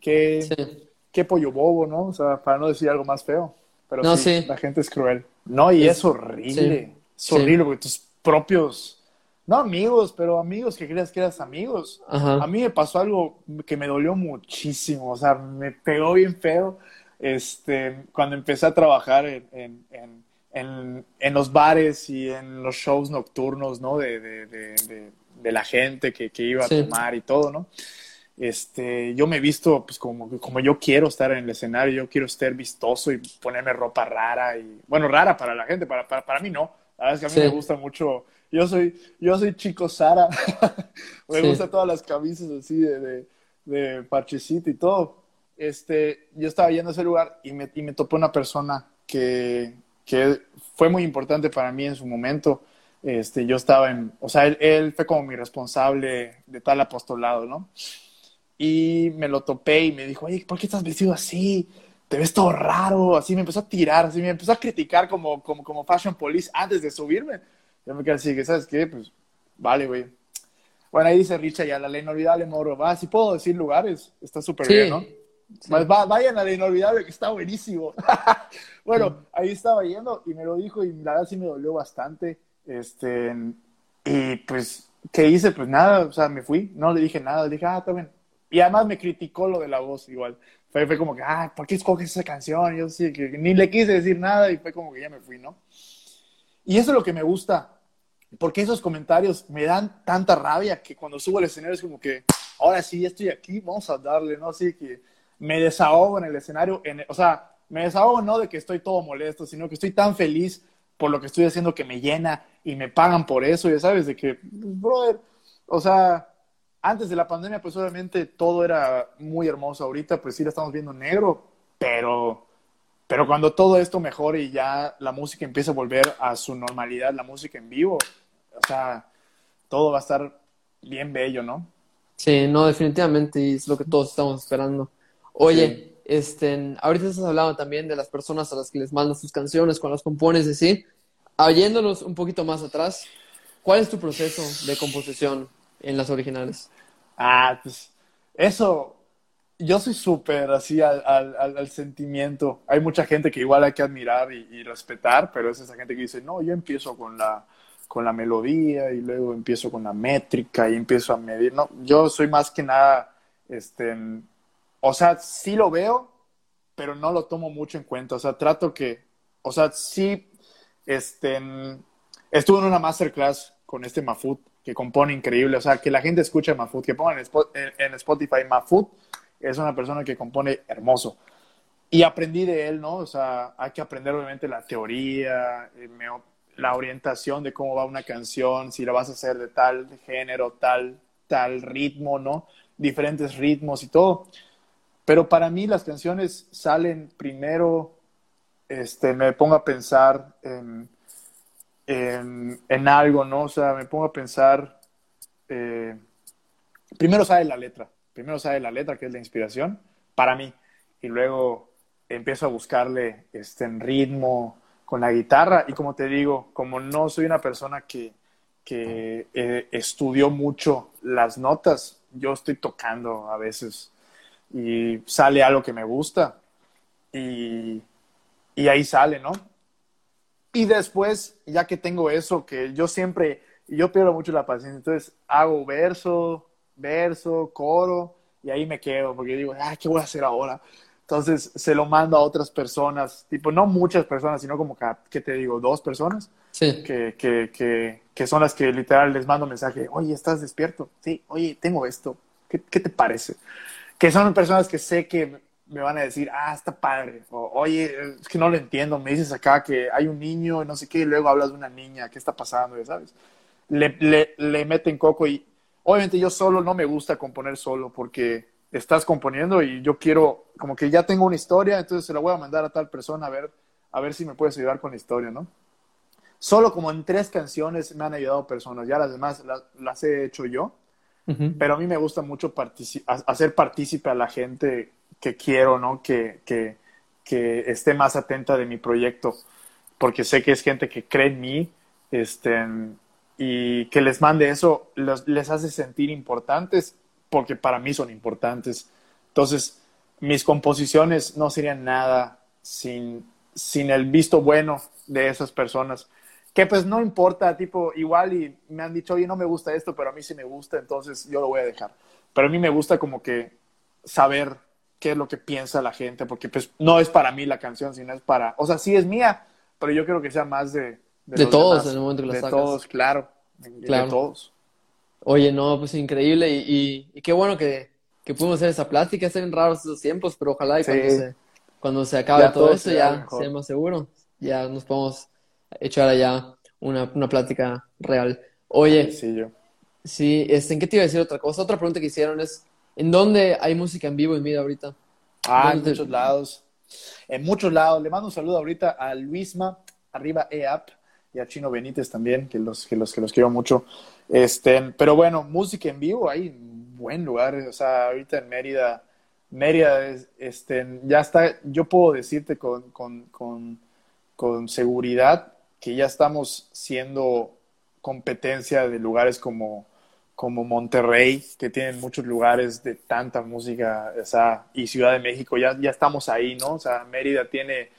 qué, Sí. Qué pollo bobo, ¿no? O sea, para no decir algo más feo. Pero No, sí, sí. la gente es cruel. No, y es, Es- horrible. sí, Es horrible porque tus propios, no amigos, pero amigos que creas que eras amigos. Ajá. A mí me pasó algo que me dolió muchísimo, o sea, me pegó bien feo este, cuando empecé a trabajar en, en, en, en, en los bares y en los shows nocturnos, ¿no? De, de, de, de, de la gente que, que iba a tomar y todo, ¿no? Este, yo me he visto pues como, como yo quiero estar en el escenario, yo quiero estar vistoso y ponerme ropa rara y, bueno, rara para la gente, para, para, para mí no. La verdad es que a mí Sí. me gusta mucho, yo soy, yo soy chico Sara, me Sí. gustan todas las camisas así de, de, de parchecito y todo. Este, yo estaba yendo a ese lugar y me, y me topé una persona que, que fue muy importante para mí en su momento. Este, yo estaba en, o sea, él, él fue como mi responsable de tal apostolado, ¿no? Y me lo topé y me dijo, oye, ¿por qué estás vestido así? Te ves todo raro. Así me empezó a tirar, así me empezó a criticar como, como, como Fashion Police antes de subirme. Yo me quedé así, que ¿sabes qué? Pues, vale, güey. Bueno, ahí dice Richa, ya la ley inolvidable, moro. Va, si puedo decir lugares, está súper Sí. bien, ¿no? Vayan a la inolvidable que está buenísimo. bueno, ahí estaba yendo y me lo dijo y la verdad sí me dolió bastante. Este, y pues, ¿qué hice? Pues nada, o sea, me fui, no le dije nada, le dije, ah, está bien. Y además me criticó lo de la voz igual. Fue, fue como que, ah, ¿por qué escoges esa canción? Y yo sí, que ni le quise decir nada y fue como que ya me fui, ¿no? Y eso es lo que me gusta, porque esos comentarios me dan tanta rabia que cuando subo al escenario es como que, ahora sí, ya estoy aquí, vamos a darle, ¿no? Así que me desahogo en el escenario, en, o sea, me desahogo no de que estoy todo molesto, sino que estoy tan feliz por lo que estoy haciendo que me llena y me pagan por eso, ya sabes, de que, brother, o sea, antes de la pandemia, pues obviamente todo era muy hermoso, ahorita pues sí la estamos viendo negro, pero, pero cuando todo esto mejore y ya la música empieza a volver a su normalidad, la música en vivo, o sea, todo va a estar bien bello, ¿no? Sí, no, definitivamente, y es lo que todos estamos esperando. Oye, este, ahorita estás hablando también de las personas a las que les mandas tus canciones, con las compones, y sí. Oyéndolos un poquito más atrás, ¿cuál es tu proceso de composición en las originales? Ah, pues eso, yo soy súper así al, al, al, sentimiento. Hay mucha gente que igual hay que admirar y, respetar, pero es esa gente que dice, no, yo empiezo con la, con la melodía y luego empiezo con la métrica y empiezo a medir. No, yo soy más que nada, este, o sea, sí lo veo, pero no lo tomo mucho en cuenta. O sea, trato que, o sea, sí, este, estuve en una masterclass con este Mafut que compone increíble. O sea, que la gente escuche Mafut, que pongan en Spotify Mafut, es una persona que compone hermoso. Y aprendí de él, ¿no? O sea, hay que aprender obviamente la teoría, eh, la orientación de cómo va una canción, si la vas a hacer de tal género, tal, tal ritmo, ¿no? Diferentes ritmos y todo. Pero para mí las canciones salen primero, este, me pongo a pensar en, en, algo, ¿no? O sea, me pongo a pensar, eh, primero sale la letra, primero sale la letra, que es la inspiración, para mí, y luego empiezo a buscarle este, en ritmo con la guitarra, y como te digo, como no soy una persona que, que eh, estudió mucho las notas, yo estoy tocando a veces y sale algo que me gusta y, y ahí sale, ¿no? Y después, ya que tengo eso, que yo siempre, yo pierdo mucho la paciencia, entonces hago verso, verso, coro, y ahí me quedo, porque digo, ah, ¿qué voy a hacer ahora? Entonces se lo mando a otras personas, tipo, no muchas personas, sino como que, ¿qué te digo? Dos personas, sí. que, que, que, que, son las que literal les mando mensaje, oye, ¿estás despierto? Sí, oye, tengo esto, ¿qué, qué te parece? que son personas que sé que me van a decir, ah, está padre, o oye, es que no lo entiendo, me dices acá que hay un niño y no sé qué, y luego hablas de una niña, ¿qué está pasando? Ya sabes. Le, le, le meten coco y obviamente yo solo no me gusta componer solo porque estás componiendo y yo quiero, como que ya tengo una historia, entonces se la voy a mandar a tal persona a ver, a ver si me puedes ayudar con la historia, ¿no? Solo como en tres canciones me han ayudado personas, ya las demás las, las he hecho yo pero a mí me gusta mucho hacer partícipe a la gente que quiero, ¿no? Que, que, que, esté más atenta de mi proyecto, porque sé que es gente que cree en mí este, y que les mande eso les hace sentir importantes porque para mí son importantes. Entonces, mis composiciones no serían nada sin, sin el visto bueno de esas personas que pues no importa, tipo, igual y me han dicho, oye, no me gusta esto, pero a mí sí me gusta, entonces yo lo voy a dejar. Pero a mí me gusta como que saber qué es lo que piensa la gente, porque pues no es para mí la canción, sino es para, o sea, sí es mía, pero yo creo que sea más de... De, todos en el momento que la De todos, claro, claro. De todos. Oye, no, pues increíble y, y, qué bueno que, que pudimos hacer esa plática, están raros esos tiempos, pero ojalá y cuando, se, cuando se acabe todo, esto ya sea más seguro, ya nos podemos echar allá una, una plática real. Oye, sí, yo. Sí, este, ¿en qué te iba a decir otra cosa? Otra pregunta que hicieron es, ¿en dónde hay música en vivo en vida ahorita? Ah, en muchos lados. En muchos lados. Le mando un saludo ahorita a Luisma, arriba EAP, y a Chino Benítez también, que los, que los, que los quiero mucho. Este, pero bueno, música en vivo, hay buen lugar. O sea, ahorita en Mérida, Mérida, este, ya está, yo puedo decirte con, con, con, con seguridad que ya estamos siendo competencia de lugares como, como Monterrey, que tienen muchos lugares de tanta música, o sea, y Ciudad de México, ya, ya estamos ahí, ¿no? O sea, Mérida tiene,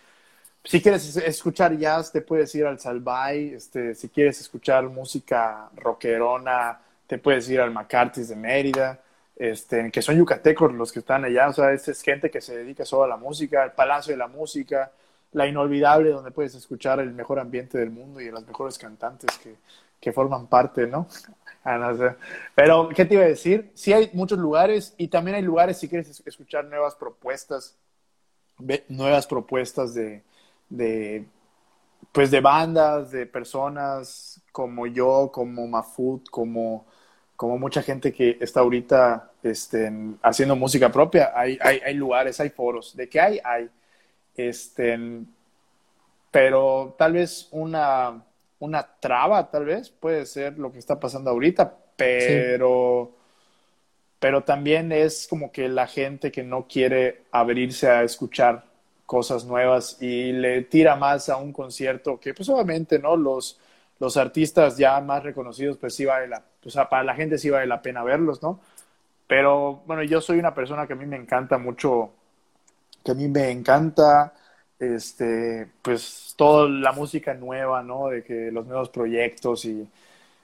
si quieres escuchar jazz, te puedes ir al Salvay, este, si quieres escuchar música rockerona, te puedes ir al McCarthy's de Mérida, este, que son yucatecos los que están allá, o sea, es, es gente que se dedica solo a la música, el Palacio de la Música, la Inolvidable, donde puedes escuchar el mejor ambiente del mundo y las mejores cantantes que, que forman parte, ¿no? Ah. Pero, ¿qué te iba a decir? Sí hay muchos lugares y también hay lugares si quieres escuchar nuevas propuestas, nuevas propuestas de, de, pues de bandas, de personas como yo, como Mafut, como, como mucha gente que está ahorita este, haciendo música propia. Hay, hay, hay lugares, hay foros. ¿De qué hay? Hay. Este, pero tal vez una una traba, tal vez, puede ser lo que está pasando ahorita, pero, pero también es como que la gente que no quiere abrirse a escuchar cosas nuevas y le tira más a un concierto que pues obviamente, ¿no? Los, los artistas ya más reconocidos, pues sí vale o sea, para la gente sí vale la pena verlos, ¿no? Pero bueno, yo soy una persona que a mí me encanta mucho, que a mí me encanta este, pues toda la música nueva, ¿no? De que los nuevos proyectos y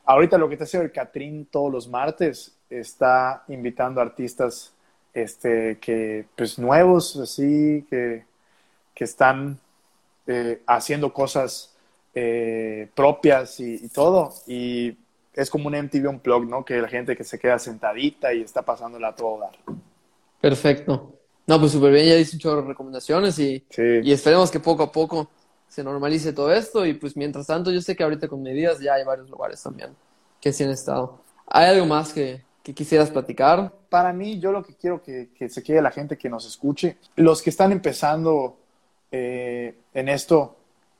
ahorita lo que está haciendo el Catrín todos los martes está invitando artistas este, que, pues nuevos, así, que, que están eh, haciendo cosas eh, propias y, todo. Y es como un MTV Unplugged, ¿no? Que la gente que se queda sentadita y está pasándola a todo dar. Perfecto. No, pues súper bien, ya hice un chorro de recomendaciones y, y esperemos que poco a poco se normalice todo esto y pues mientras tanto yo sé que ahorita con medidas ya hay varios lugares también que sí han estado. ¿Hay algo más que, que quisieras platicar? Para mí, yo lo que quiero que, que, se quede la gente que nos escuche, los que están empezando eh, en esto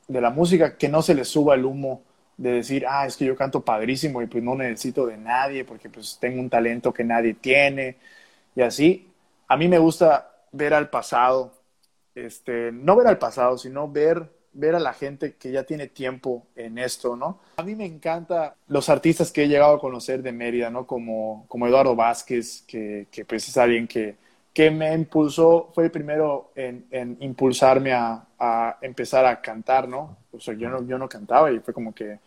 de la música, que no se les suba el humo de decir, ah, es que yo canto padrísimo y pues no necesito de nadie porque pues tengo un talento que nadie tiene y así. A mí me gusta ver al pasado, este, no ver al pasado, sino ver, ver a la gente que ya tiene tiempo en esto, ¿no? A mí me encanta los artistas que he llegado a conocer de Mérida, ¿no? Como, como Eduardo Vázquez, que, que pues es alguien que, que me impulsó, fue el primero en, en impulsarme a, a, empezar a cantar, ¿no? O sea, yo no, yo no cantaba y fue como que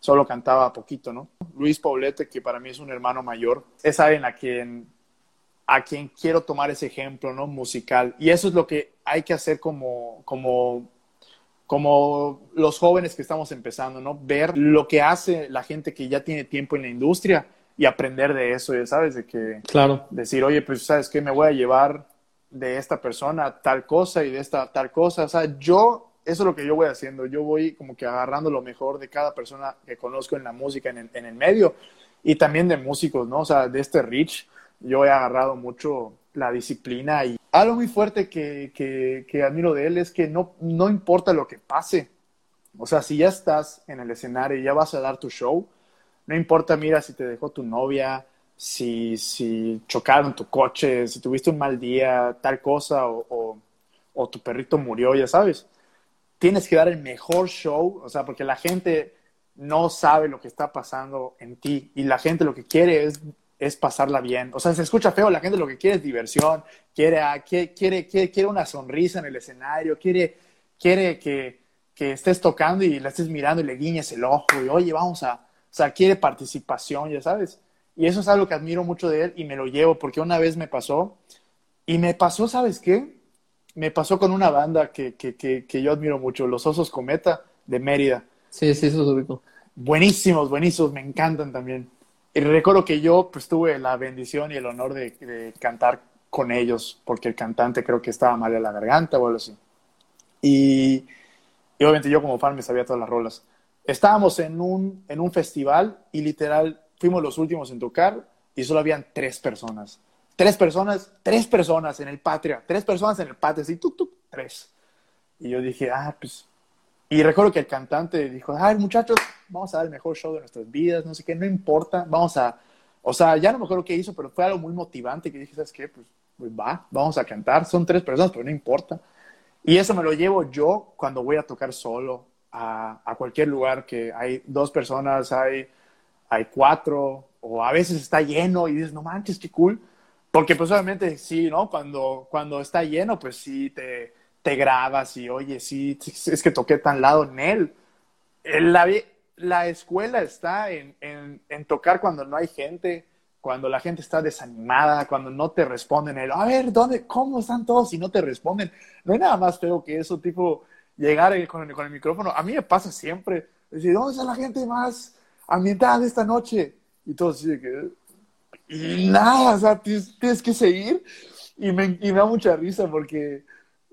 solo cantaba poquito, ¿no? Luis Paulete, que para mí es un hermano mayor, es alguien a quien a quien quiero tomar ese ejemplo, ¿no? Musical. Y eso es lo que hay que hacer como, como, como los jóvenes que estamos empezando, ¿no? Ver lo que hace la gente que ya tiene tiempo en la industria y aprender de eso, ya sabes, de que... Claro. Decir, oye, pues, ¿sabes qué? Me voy a llevar de esta persona tal cosa y de esta tal cosa. O sea, yo, eso es lo que yo voy haciendo. Yo voy como que agarrando lo mejor de cada persona que conozco en la música, en el, en el medio, y también de músicos, ¿no? O sea, de este Rich yo he agarrado mucho la disciplina y algo muy fuerte que, que, admiro de él es que no, no importa lo que pase. O sea, si ya estás en el escenario y ya vas a dar tu show, no importa, mira, si te dejó tu novia, si, si chocaron tu coche, si tuviste un mal día, tal cosa, o, o tu perrito murió, ya sabes. Tienes que dar el mejor show, o sea, porque la gente no sabe lo que está pasando en ti y la gente lo que quiere es es pasarla bien. O sea, se escucha feo, la gente lo que quiere es diversión, quiere, ah, quiere, quiere, quiere, una sonrisa en el escenario, quiere, quiere que, que, estés tocando y la estés mirando y le guiñes el ojo y oye, vamos a, o sea, quiere participación, ya sabes. Y eso es algo que admiro mucho de él y me lo llevo porque una vez me pasó y me pasó, ¿sabes qué? Me pasó con una banda que, que, que, que yo admiro mucho, Los Osos Cometa de Mérida. Sí, sí, eso es. Buenísimos, buenísimos, me encantan también. Y recuerdo que yo pues tuve la bendición y el honor de, cantar con ellos, porque el cantante creo que estaba mal de la garganta o algo así. Y, obviamente yo como fan me sabía todas las rolas. Estábamos en un, en un festival y literal fuimos los últimos en tocar y solo habían tres personas. Tres personas, tres personas en el Patria, tres personas en el Patria, así, tuk, tuk, tres. Y yo dije, ah, pues y recuerdo que el cantante dijo, ay muchachos, vamos a dar el mejor show de nuestras vidas, no sé qué, no importa, vamos a, o sea, ya no me acuerdo qué hizo, pero fue algo muy motivante que dije, ¿sabes qué? Pues, pues va, vamos a cantar, son tres personas, pero no importa. Y eso me lo llevo yo cuando voy a tocar solo a, a cualquier lugar que hay dos personas, hay, hay cuatro, o a veces está lleno y dices, no manches, qué cool. Porque pues obviamente sí, ¿no? Cuando, cuando está lleno, pues sí, te, te grabas y oye, sí, es que toqué tan lado en él. La, la escuela está en, en, en, tocar cuando no hay gente, cuando la gente está desanimada, cuando no te responden. El, a ver, ¿dónde, ¿cómo están todos y no te responden? No hay nada más feo que eso, tipo, llegar con el, con el micrófono. A mí me pasa siempre. Decir, ¿dónde está la gente más ambientada esta noche? Y todo así de que... Y nada, o sea, tienes, que seguir. Y me, y me da mucha risa porque,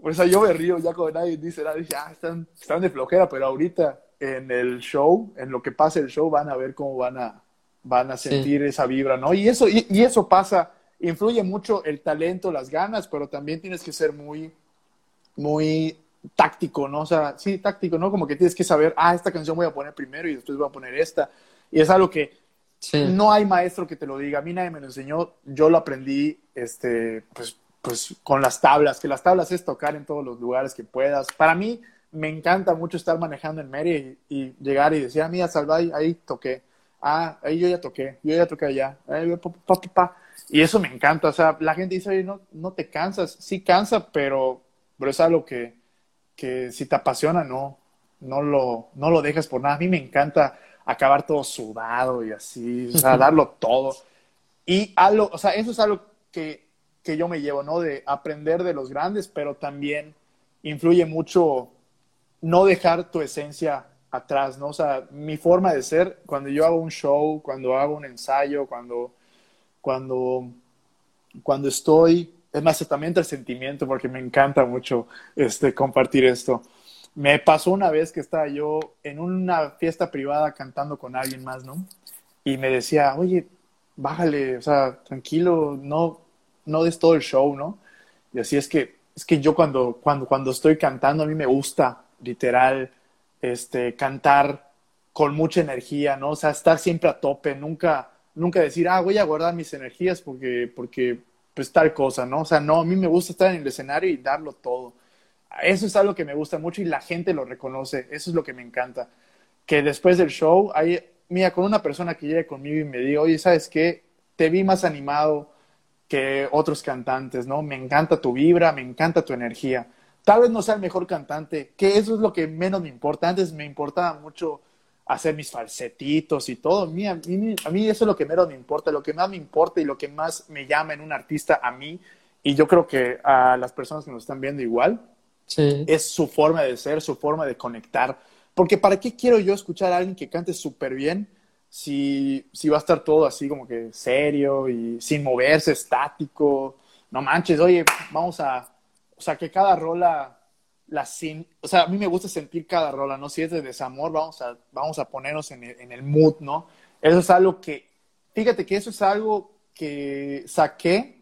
o sea, yo me río ya cuando nadie dice nada. Dije, ah, están, están de flojera, pero ahorita en el show, en lo que pase el show, van a ver cómo van a, van a sentir esa vibra, ¿no? Y eso, y, eso pasa, influye mucho el talento, las ganas, pero también tienes que ser muy, muy táctico, ¿no? O sea, sí, táctico, ¿no? Como que tienes que saber, ah, esta canción voy a poner primero y después voy a poner esta. Y es algo que no hay maestro que te lo diga. A mí nadie me lo enseñó. Yo lo aprendí, este, pues, pues con las tablas, que las tablas es tocar en todos los lugares que puedas. Para mí, me encanta mucho estar manejando en Mary y, llegar y decir, ah, mira, Salvay, ahí toqué. Ah, ahí yo ya toqué, yo ya toqué allá. y eso me encanta. O sea, la gente dice, oye, no, no te cansas. Sí cansa, pero, pero es algo que, que si te apasiona, no, no lo, no lo dejas por nada. A mí me encanta acabar todo sudado y así, o sea, darlo todo. Y algo, o sea, eso es algo que, que yo me llevo, ¿no? De aprender de los grandes, pero también influye mucho no dejar tu esencia atrás, ¿no? O sea, mi forma de ser, cuando yo hago un show, cuando hago un ensayo, cuando, cuando, cuando estoy, es más, también el sentimiento, porque me encanta mucho este, compartir esto. Me pasó una vez que estaba yo en una fiesta privada cantando con alguien más, ¿no? Y me decía, oye, bájale, o sea, tranquilo, no, no des todo el show, ¿no? Y así es que, es que yo cuando, cuando, cuando estoy cantando, a mí me gusta literal, este, cantar con mucha energía, ¿no? O sea, estar siempre a tope, nunca, nunca decir, ah, voy a guardar mis energías porque, porque, pues tal cosa, ¿no? O sea, no, a mí me gusta estar en el escenario y darlo todo. Eso es algo que me gusta mucho y la gente lo reconoce, eso es lo que me encanta. Que después del show, hay, mira, con una persona que llegue conmigo y me diga, oye, ¿sabes qué? Te vi más animado que otros cantantes, ¿no? Me encanta tu vibra, me encanta tu energía. Tal vez no sea el mejor cantante, que eso es lo que menos me importa. Antes me importaba mucho hacer mis falsetitos y todo. A mí, a mí, eso es lo que menos me importa. Lo que más me importa y lo que más me llama en un artista a mí, y yo creo que a las personas que nos están viendo igual, es su forma de ser, su forma de conectar. Porque ¿para qué quiero yo escuchar a alguien que cante súper bien si, si va a estar todo así como que serio y sin moverse, estático? No manches, oye, vamos a o sea, que cada rola la sin, o sea, a mí me gusta sentir cada rola, ¿no? Si es de desamor, vamos a, vamos a ponernos en el, en el mood, ¿no? Eso es algo que, fíjate que eso es algo que saqué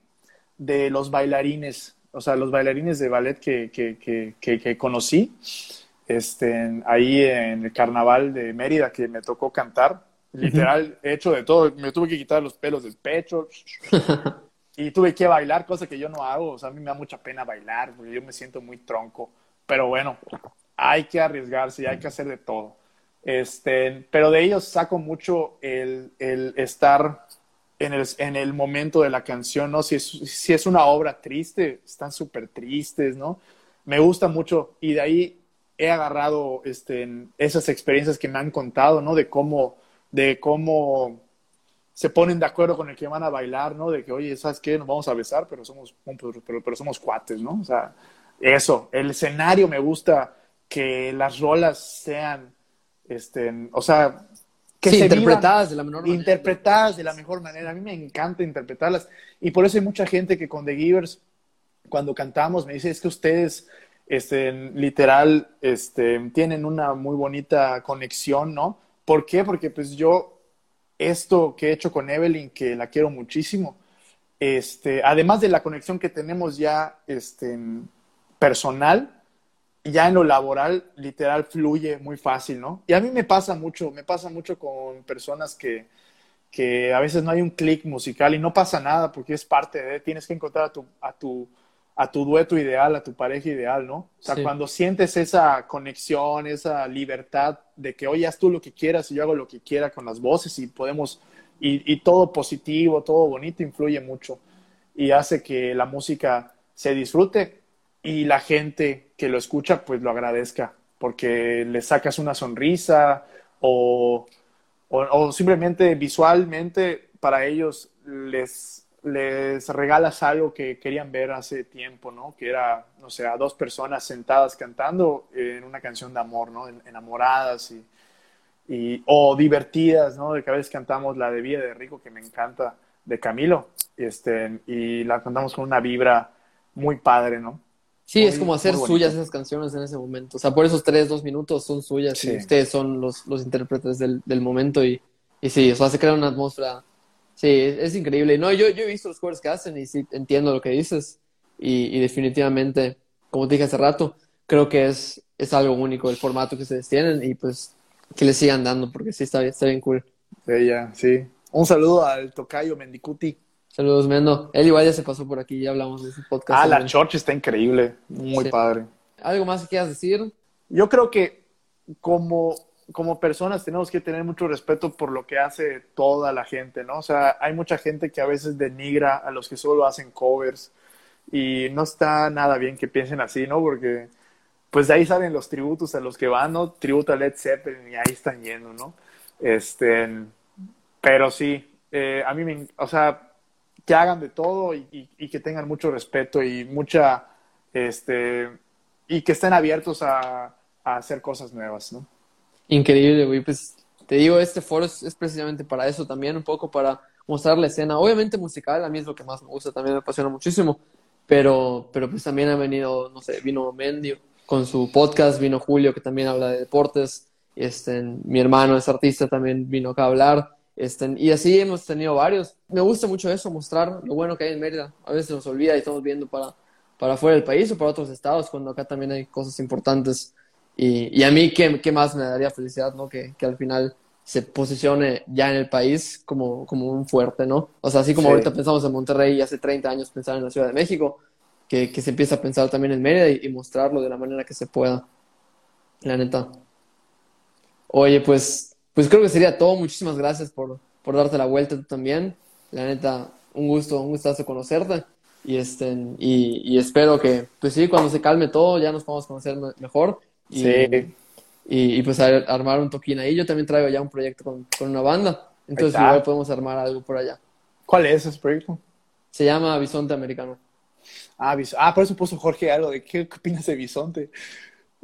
de los bailarines, o sea, los bailarines de ballet que, que, que, que conocí, este, ahí en el carnaval de Mérida que me tocó cantar, literal, he hecho de todo, me tuve que quitar los pelos del pecho, y tuve que bailar, cosa que yo no hago. O sea, a mí me da mucha pena bailar, porque yo me siento muy tronco. Pero bueno, hay que arriesgarse y hay que hacer de todo. Este, pero de ellos saco mucho el, el estar en el, en el, momento de la canción, ¿no? Si es, si es una obra triste, están súper tristes, ¿no? Me gusta mucho y de ahí he agarrado este, esas experiencias que me han contado, ¿no? De cómo, de cómo se ponen de acuerdo con el que van a bailar, ¿no? De que, oye, ¿sabes qué? Nos vamos a besar, pero somos, pero, pero somos cuates, ¿no? O sea, eso, el escenario me gusta que las rolas sean, este, o sea, que se interpretadas de la mejor manera. Interpretadas de la mejor manera. A mí me encanta interpretarlas. Y por eso hay mucha gente que con The Givers, cuando cantamos, me dice, es que ustedes, este, literal, este, tienen una muy bonita conexión, ¿no? ¿Por qué? Porque pues yo esto que he hecho con Evelyn, que la quiero muchísimo, este, además de la conexión que tenemos ya este, personal, ya en lo laboral, literal, fluye muy fácil, ¿no? Y a mí me pasa mucho, me pasa mucho con personas que, que a veces no hay un clic musical y no pasa nada porque es parte de, tienes que encontrar a tu, a tu, a tu dueto ideal, a tu pareja ideal, ¿no? O sea, cuando sientes esa conexión, esa libertad de que, oye, haz tú lo que quieras y yo hago lo que quiera con las voces y podemos Y, y todo positivo, todo bonito influye mucho y hace que la música se disfrute y la gente que lo escucha pues lo agradezca porque le sacas una sonrisa o, o, simplemente visualmente para ellos les, les regalas algo que querían ver hace tiempo, ¿no? Que era, no sé, a dos personas sentadas cantando en una canción de amor, ¿no? Enamoradas y, y, o divertidas, ¿no? De que a veces cantamos la de Vida de Rico, que me encanta, de Camilo, este, y la cantamos con una vibra muy padre, ¿no? Sí, es como hacer suyas esas canciones en ese momento. O sea, por esos tres, dos minutos son suyas y ustedes son los, los intérpretes del, del momento y, y sí, o sea, se crea una atmósfera. Sí, es, increíble. No, yo, yo he visto los covers que hacen y sí entiendo lo que dices y, y definitivamente, como te dije hace rato, creo que es, es algo único el formato que ustedes tienen y pues que le sigan dando porque sí está, está bien cool. Bella, sí. Un saludo al tocayo Mendicuti. Saludos, Mendo. Él igual ya se pasó por aquí, ya hablamos de ese podcast. Ah, la Church está increíble, muy padre. ¿Algo más que quieras decir? Yo creo que como, como personas tenemos que tener mucho respeto por lo que hace toda la gente, ¿no? O sea, hay mucha gente que a veces denigra a los que solo hacen covers y no está nada bien que piensen así, ¿no? Porque pues de ahí salen los tributos a los que van, ¿no? Tributo a Led Zeppelin y ahí están yendo, ¿no? Este, pero sí, eh, a mí me, o sea, que hagan de todo y, que tengan mucho respeto y mucha, este, y que estén abiertos a, hacer cosas nuevas, ¿no? Increíble, güey. Pues te digo, este foro es, precisamente para eso también, un poco para mostrar la escena. Obviamente musical, a mí es lo que más me gusta, también me apasiona muchísimo. Pero, pero pues también ha venido, no sé, vino Mendio con su podcast, vino Julio que también habla de deportes. Este, mi hermano es artista, también vino acá a hablar. Este, y así hemos tenido varios. Me gusta mucho eso, mostrar lo bueno que hay en Mérida. A veces nos olvida y estamos viendo para, para fuera del país o para otros estados, cuando acá también hay cosas importantes. Y, y a mí, ¿qué, ¿qué, más me daría felicidad, no? Que, que, al final se posicione ya en el país como, como un fuerte, ¿no? O sea, así como ahorita pensamos en Monterrey y hace 30 años pensar en la Ciudad de México, que, que se empieza a pensar también en Mérida y, y mostrarlo de la manera que se pueda. La neta. Oye, pues pues creo que sería todo. Muchísimas gracias por, por darte la vuelta tú también. La neta, un gusto, un gustazo conocerte. Y, este, y, y espero que, pues sí, cuando se calme todo, ya nos podamos conocer mejor. Y, sí. Y, y pues armar un toquín ahí. Yo también traigo ya un proyecto con, con una banda. Entonces igual podemos armar algo por allá. ¿Cuál es ese proyecto? Se llama Bisonte Americano. Ah, ah, por eso puso Jorge algo de qué, opinas de Bisonte.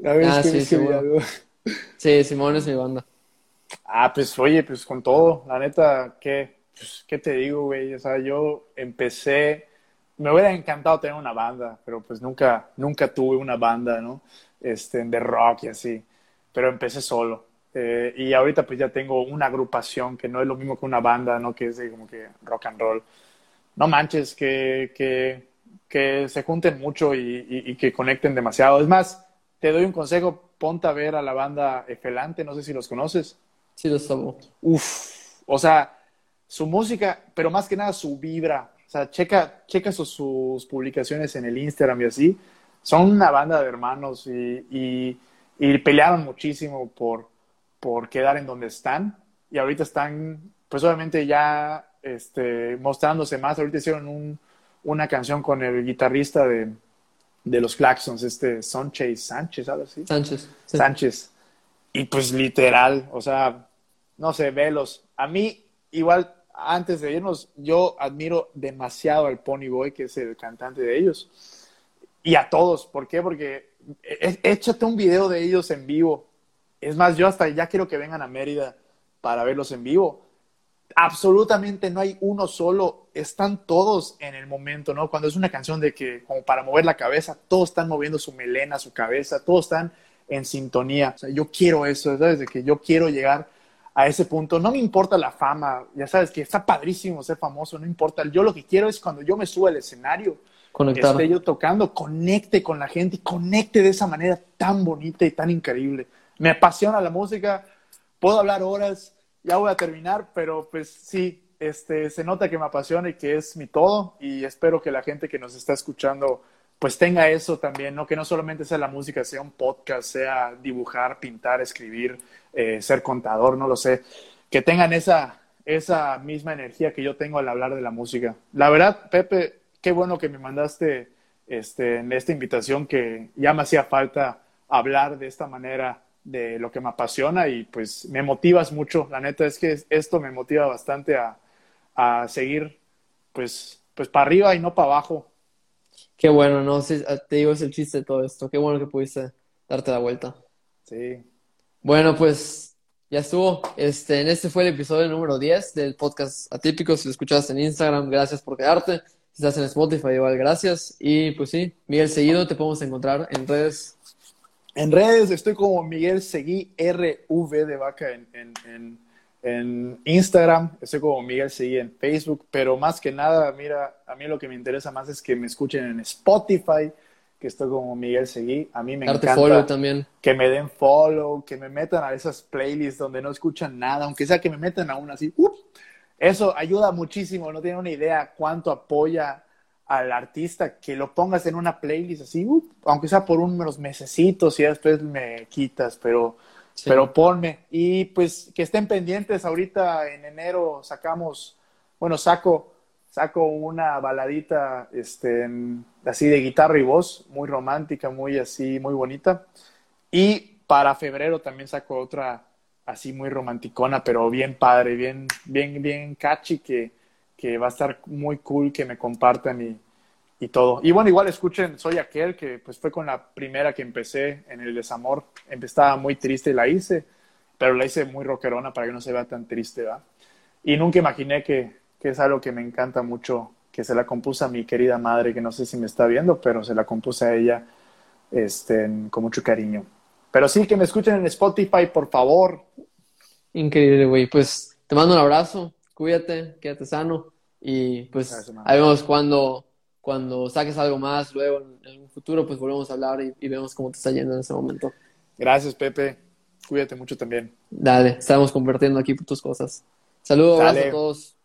A ver, ah, sí, sí, sí, Simón es mi banda. Ah, pues oye, pues con todo, la neta, ¿qué, pues, ¿qué te digo, güey? O sea, yo empecé, me hubiera encantado tener una banda, pero pues nunca, nunca tuve una banda, ¿no? Este, de rock y así, pero empecé solo. Eh, y ahorita pues ya tengo una agrupación que no es lo mismo que una banda, ¿no? Que es de como que rock and roll. No manches, que, que, que se junten mucho y, y, y que conecten demasiado. Es más, te doy un consejo, ponte a ver a la banda Efelante, no sé si los conoces. Sí, lo estamos. Uf, o sea, su música, pero más que nada su vibra. O sea, checa, checa sus, publicaciones en el Instagram y así. Son una banda de hermanos y, y, pelearon muchísimo por, por quedar en donde están. Y ahorita están, pues obviamente ya este, mostrándose más. Ahorita hicieron un, una canción con el guitarrista de, de los Claxons, este Sánchez, Sánchez, algo así. Sánchez. Sánchez. Y pues literal, o sea, no sé, velos. A mí, igual, antes de irnos, yo admiro demasiado al Pony Boy, que es el cantante de ellos. Y a todos. ¿Por qué? Porque échate un video de ellos en vivo. Es más, yo hasta ya quiero que vengan a Mérida para verlos en vivo. Absolutamente no hay uno solo, están todos en el momento, ¿no? Cuando es una canción de que, como para mover la cabeza, todos están moviendo su melena, su cabeza, todos están en sintonía. O sea, yo quiero eso, ¿sabes? De que yo quiero llegar a ese punto. No me importa la fama, ya sabes que está padrísimo ser famoso, no importa. Yo lo que quiero es cuando yo me suba al escenario, Conectar. esté yo tocando, conecte con la gente y conecte de esa manera tan bonita y tan increíble. Me apasiona la música, puedo hablar horas, ya voy a terminar, pero pues sí, este, se nota que me apasiona y que es mi todo y espero que la gente que nos está escuchando pues tenga eso también, ¿no? Que no solamente sea la música, sea un podcast, sea dibujar, pintar, escribir, eh, ser contador, no lo sé. Que tengan esa, esa misma energía que yo tengo al hablar de la música. La verdad, Pepe, qué bueno que me mandaste este, en esta invitación que ya me hacía falta hablar de esta manera de lo que me apasiona y pues me motivas mucho. La neta es que esto me motiva bastante a, a seguir pues, pues para arriba y no para abajo. Qué bueno, ¿no? te digo, es el chiste de todo esto. Qué bueno que pudiste darte la vuelta. Sí. Bueno, pues ya estuvo. Este, en este fue el episodio número 10 del podcast Atípico. Si lo escuchaste en Instagram, gracias por quedarte. Si estás en Spotify, igual gracias. Y pues sí, Miguel Seguido, te podemos encontrar en redes. En redes estoy como Miguel Seguí RV de vaca en, en, en, Instagram, estoy como Miguel Seguí en Facebook, pero más que nada, mira, a mí lo que me interesa más es que me escuchen en Spotify, que estoy como Miguel Seguí. A mí me encanta follow también. que me den follow, que me metan a esas playlists donde no escuchan nada, aunque sea que me metan aún así. Eso ayuda muchísimo, no tienen una idea cuánto apoya al artista que lo pongas en una playlist así, aunque sea por unos mesecitos y después me quitas, pero, pero ponme. Y pues que estén pendientes, ahorita en enero sacamos, bueno, saco saco una baladita este, así de guitarra y voz, muy romántica, muy así, muy bonita. Y para febrero también saco otra así muy romanticona, pero bien padre, bien, bien, bien catchy, que, que va a estar muy cool que me compartan y, y todo. Y bueno, igual escuchen, soy aquel que pues fue con la primera que empecé en el desamor. Estaba muy triste y la hice, pero la hice muy rockerona para que no se vea tan triste, ¿va? Y nunca imaginé que, que es algo que me encanta mucho, que se la compuso a mi querida madre, que no sé si me está viendo, pero se la compuse a ella este, con mucho cariño. Pero sí, que me escuchen en Spotify, por favor. Increíble, güey. Pues te mando un abrazo, cuídate, quédate sano y pues ahí vemos cuando, cuando saques algo más, luego en, un futuro pues volvemos a hablar y, y vemos cómo te está yendo en ese momento. Gracias, Pepe. Cuídate mucho también. Dale, estamos compartiendo aquí tus cosas. Saludos, abrazo a todos.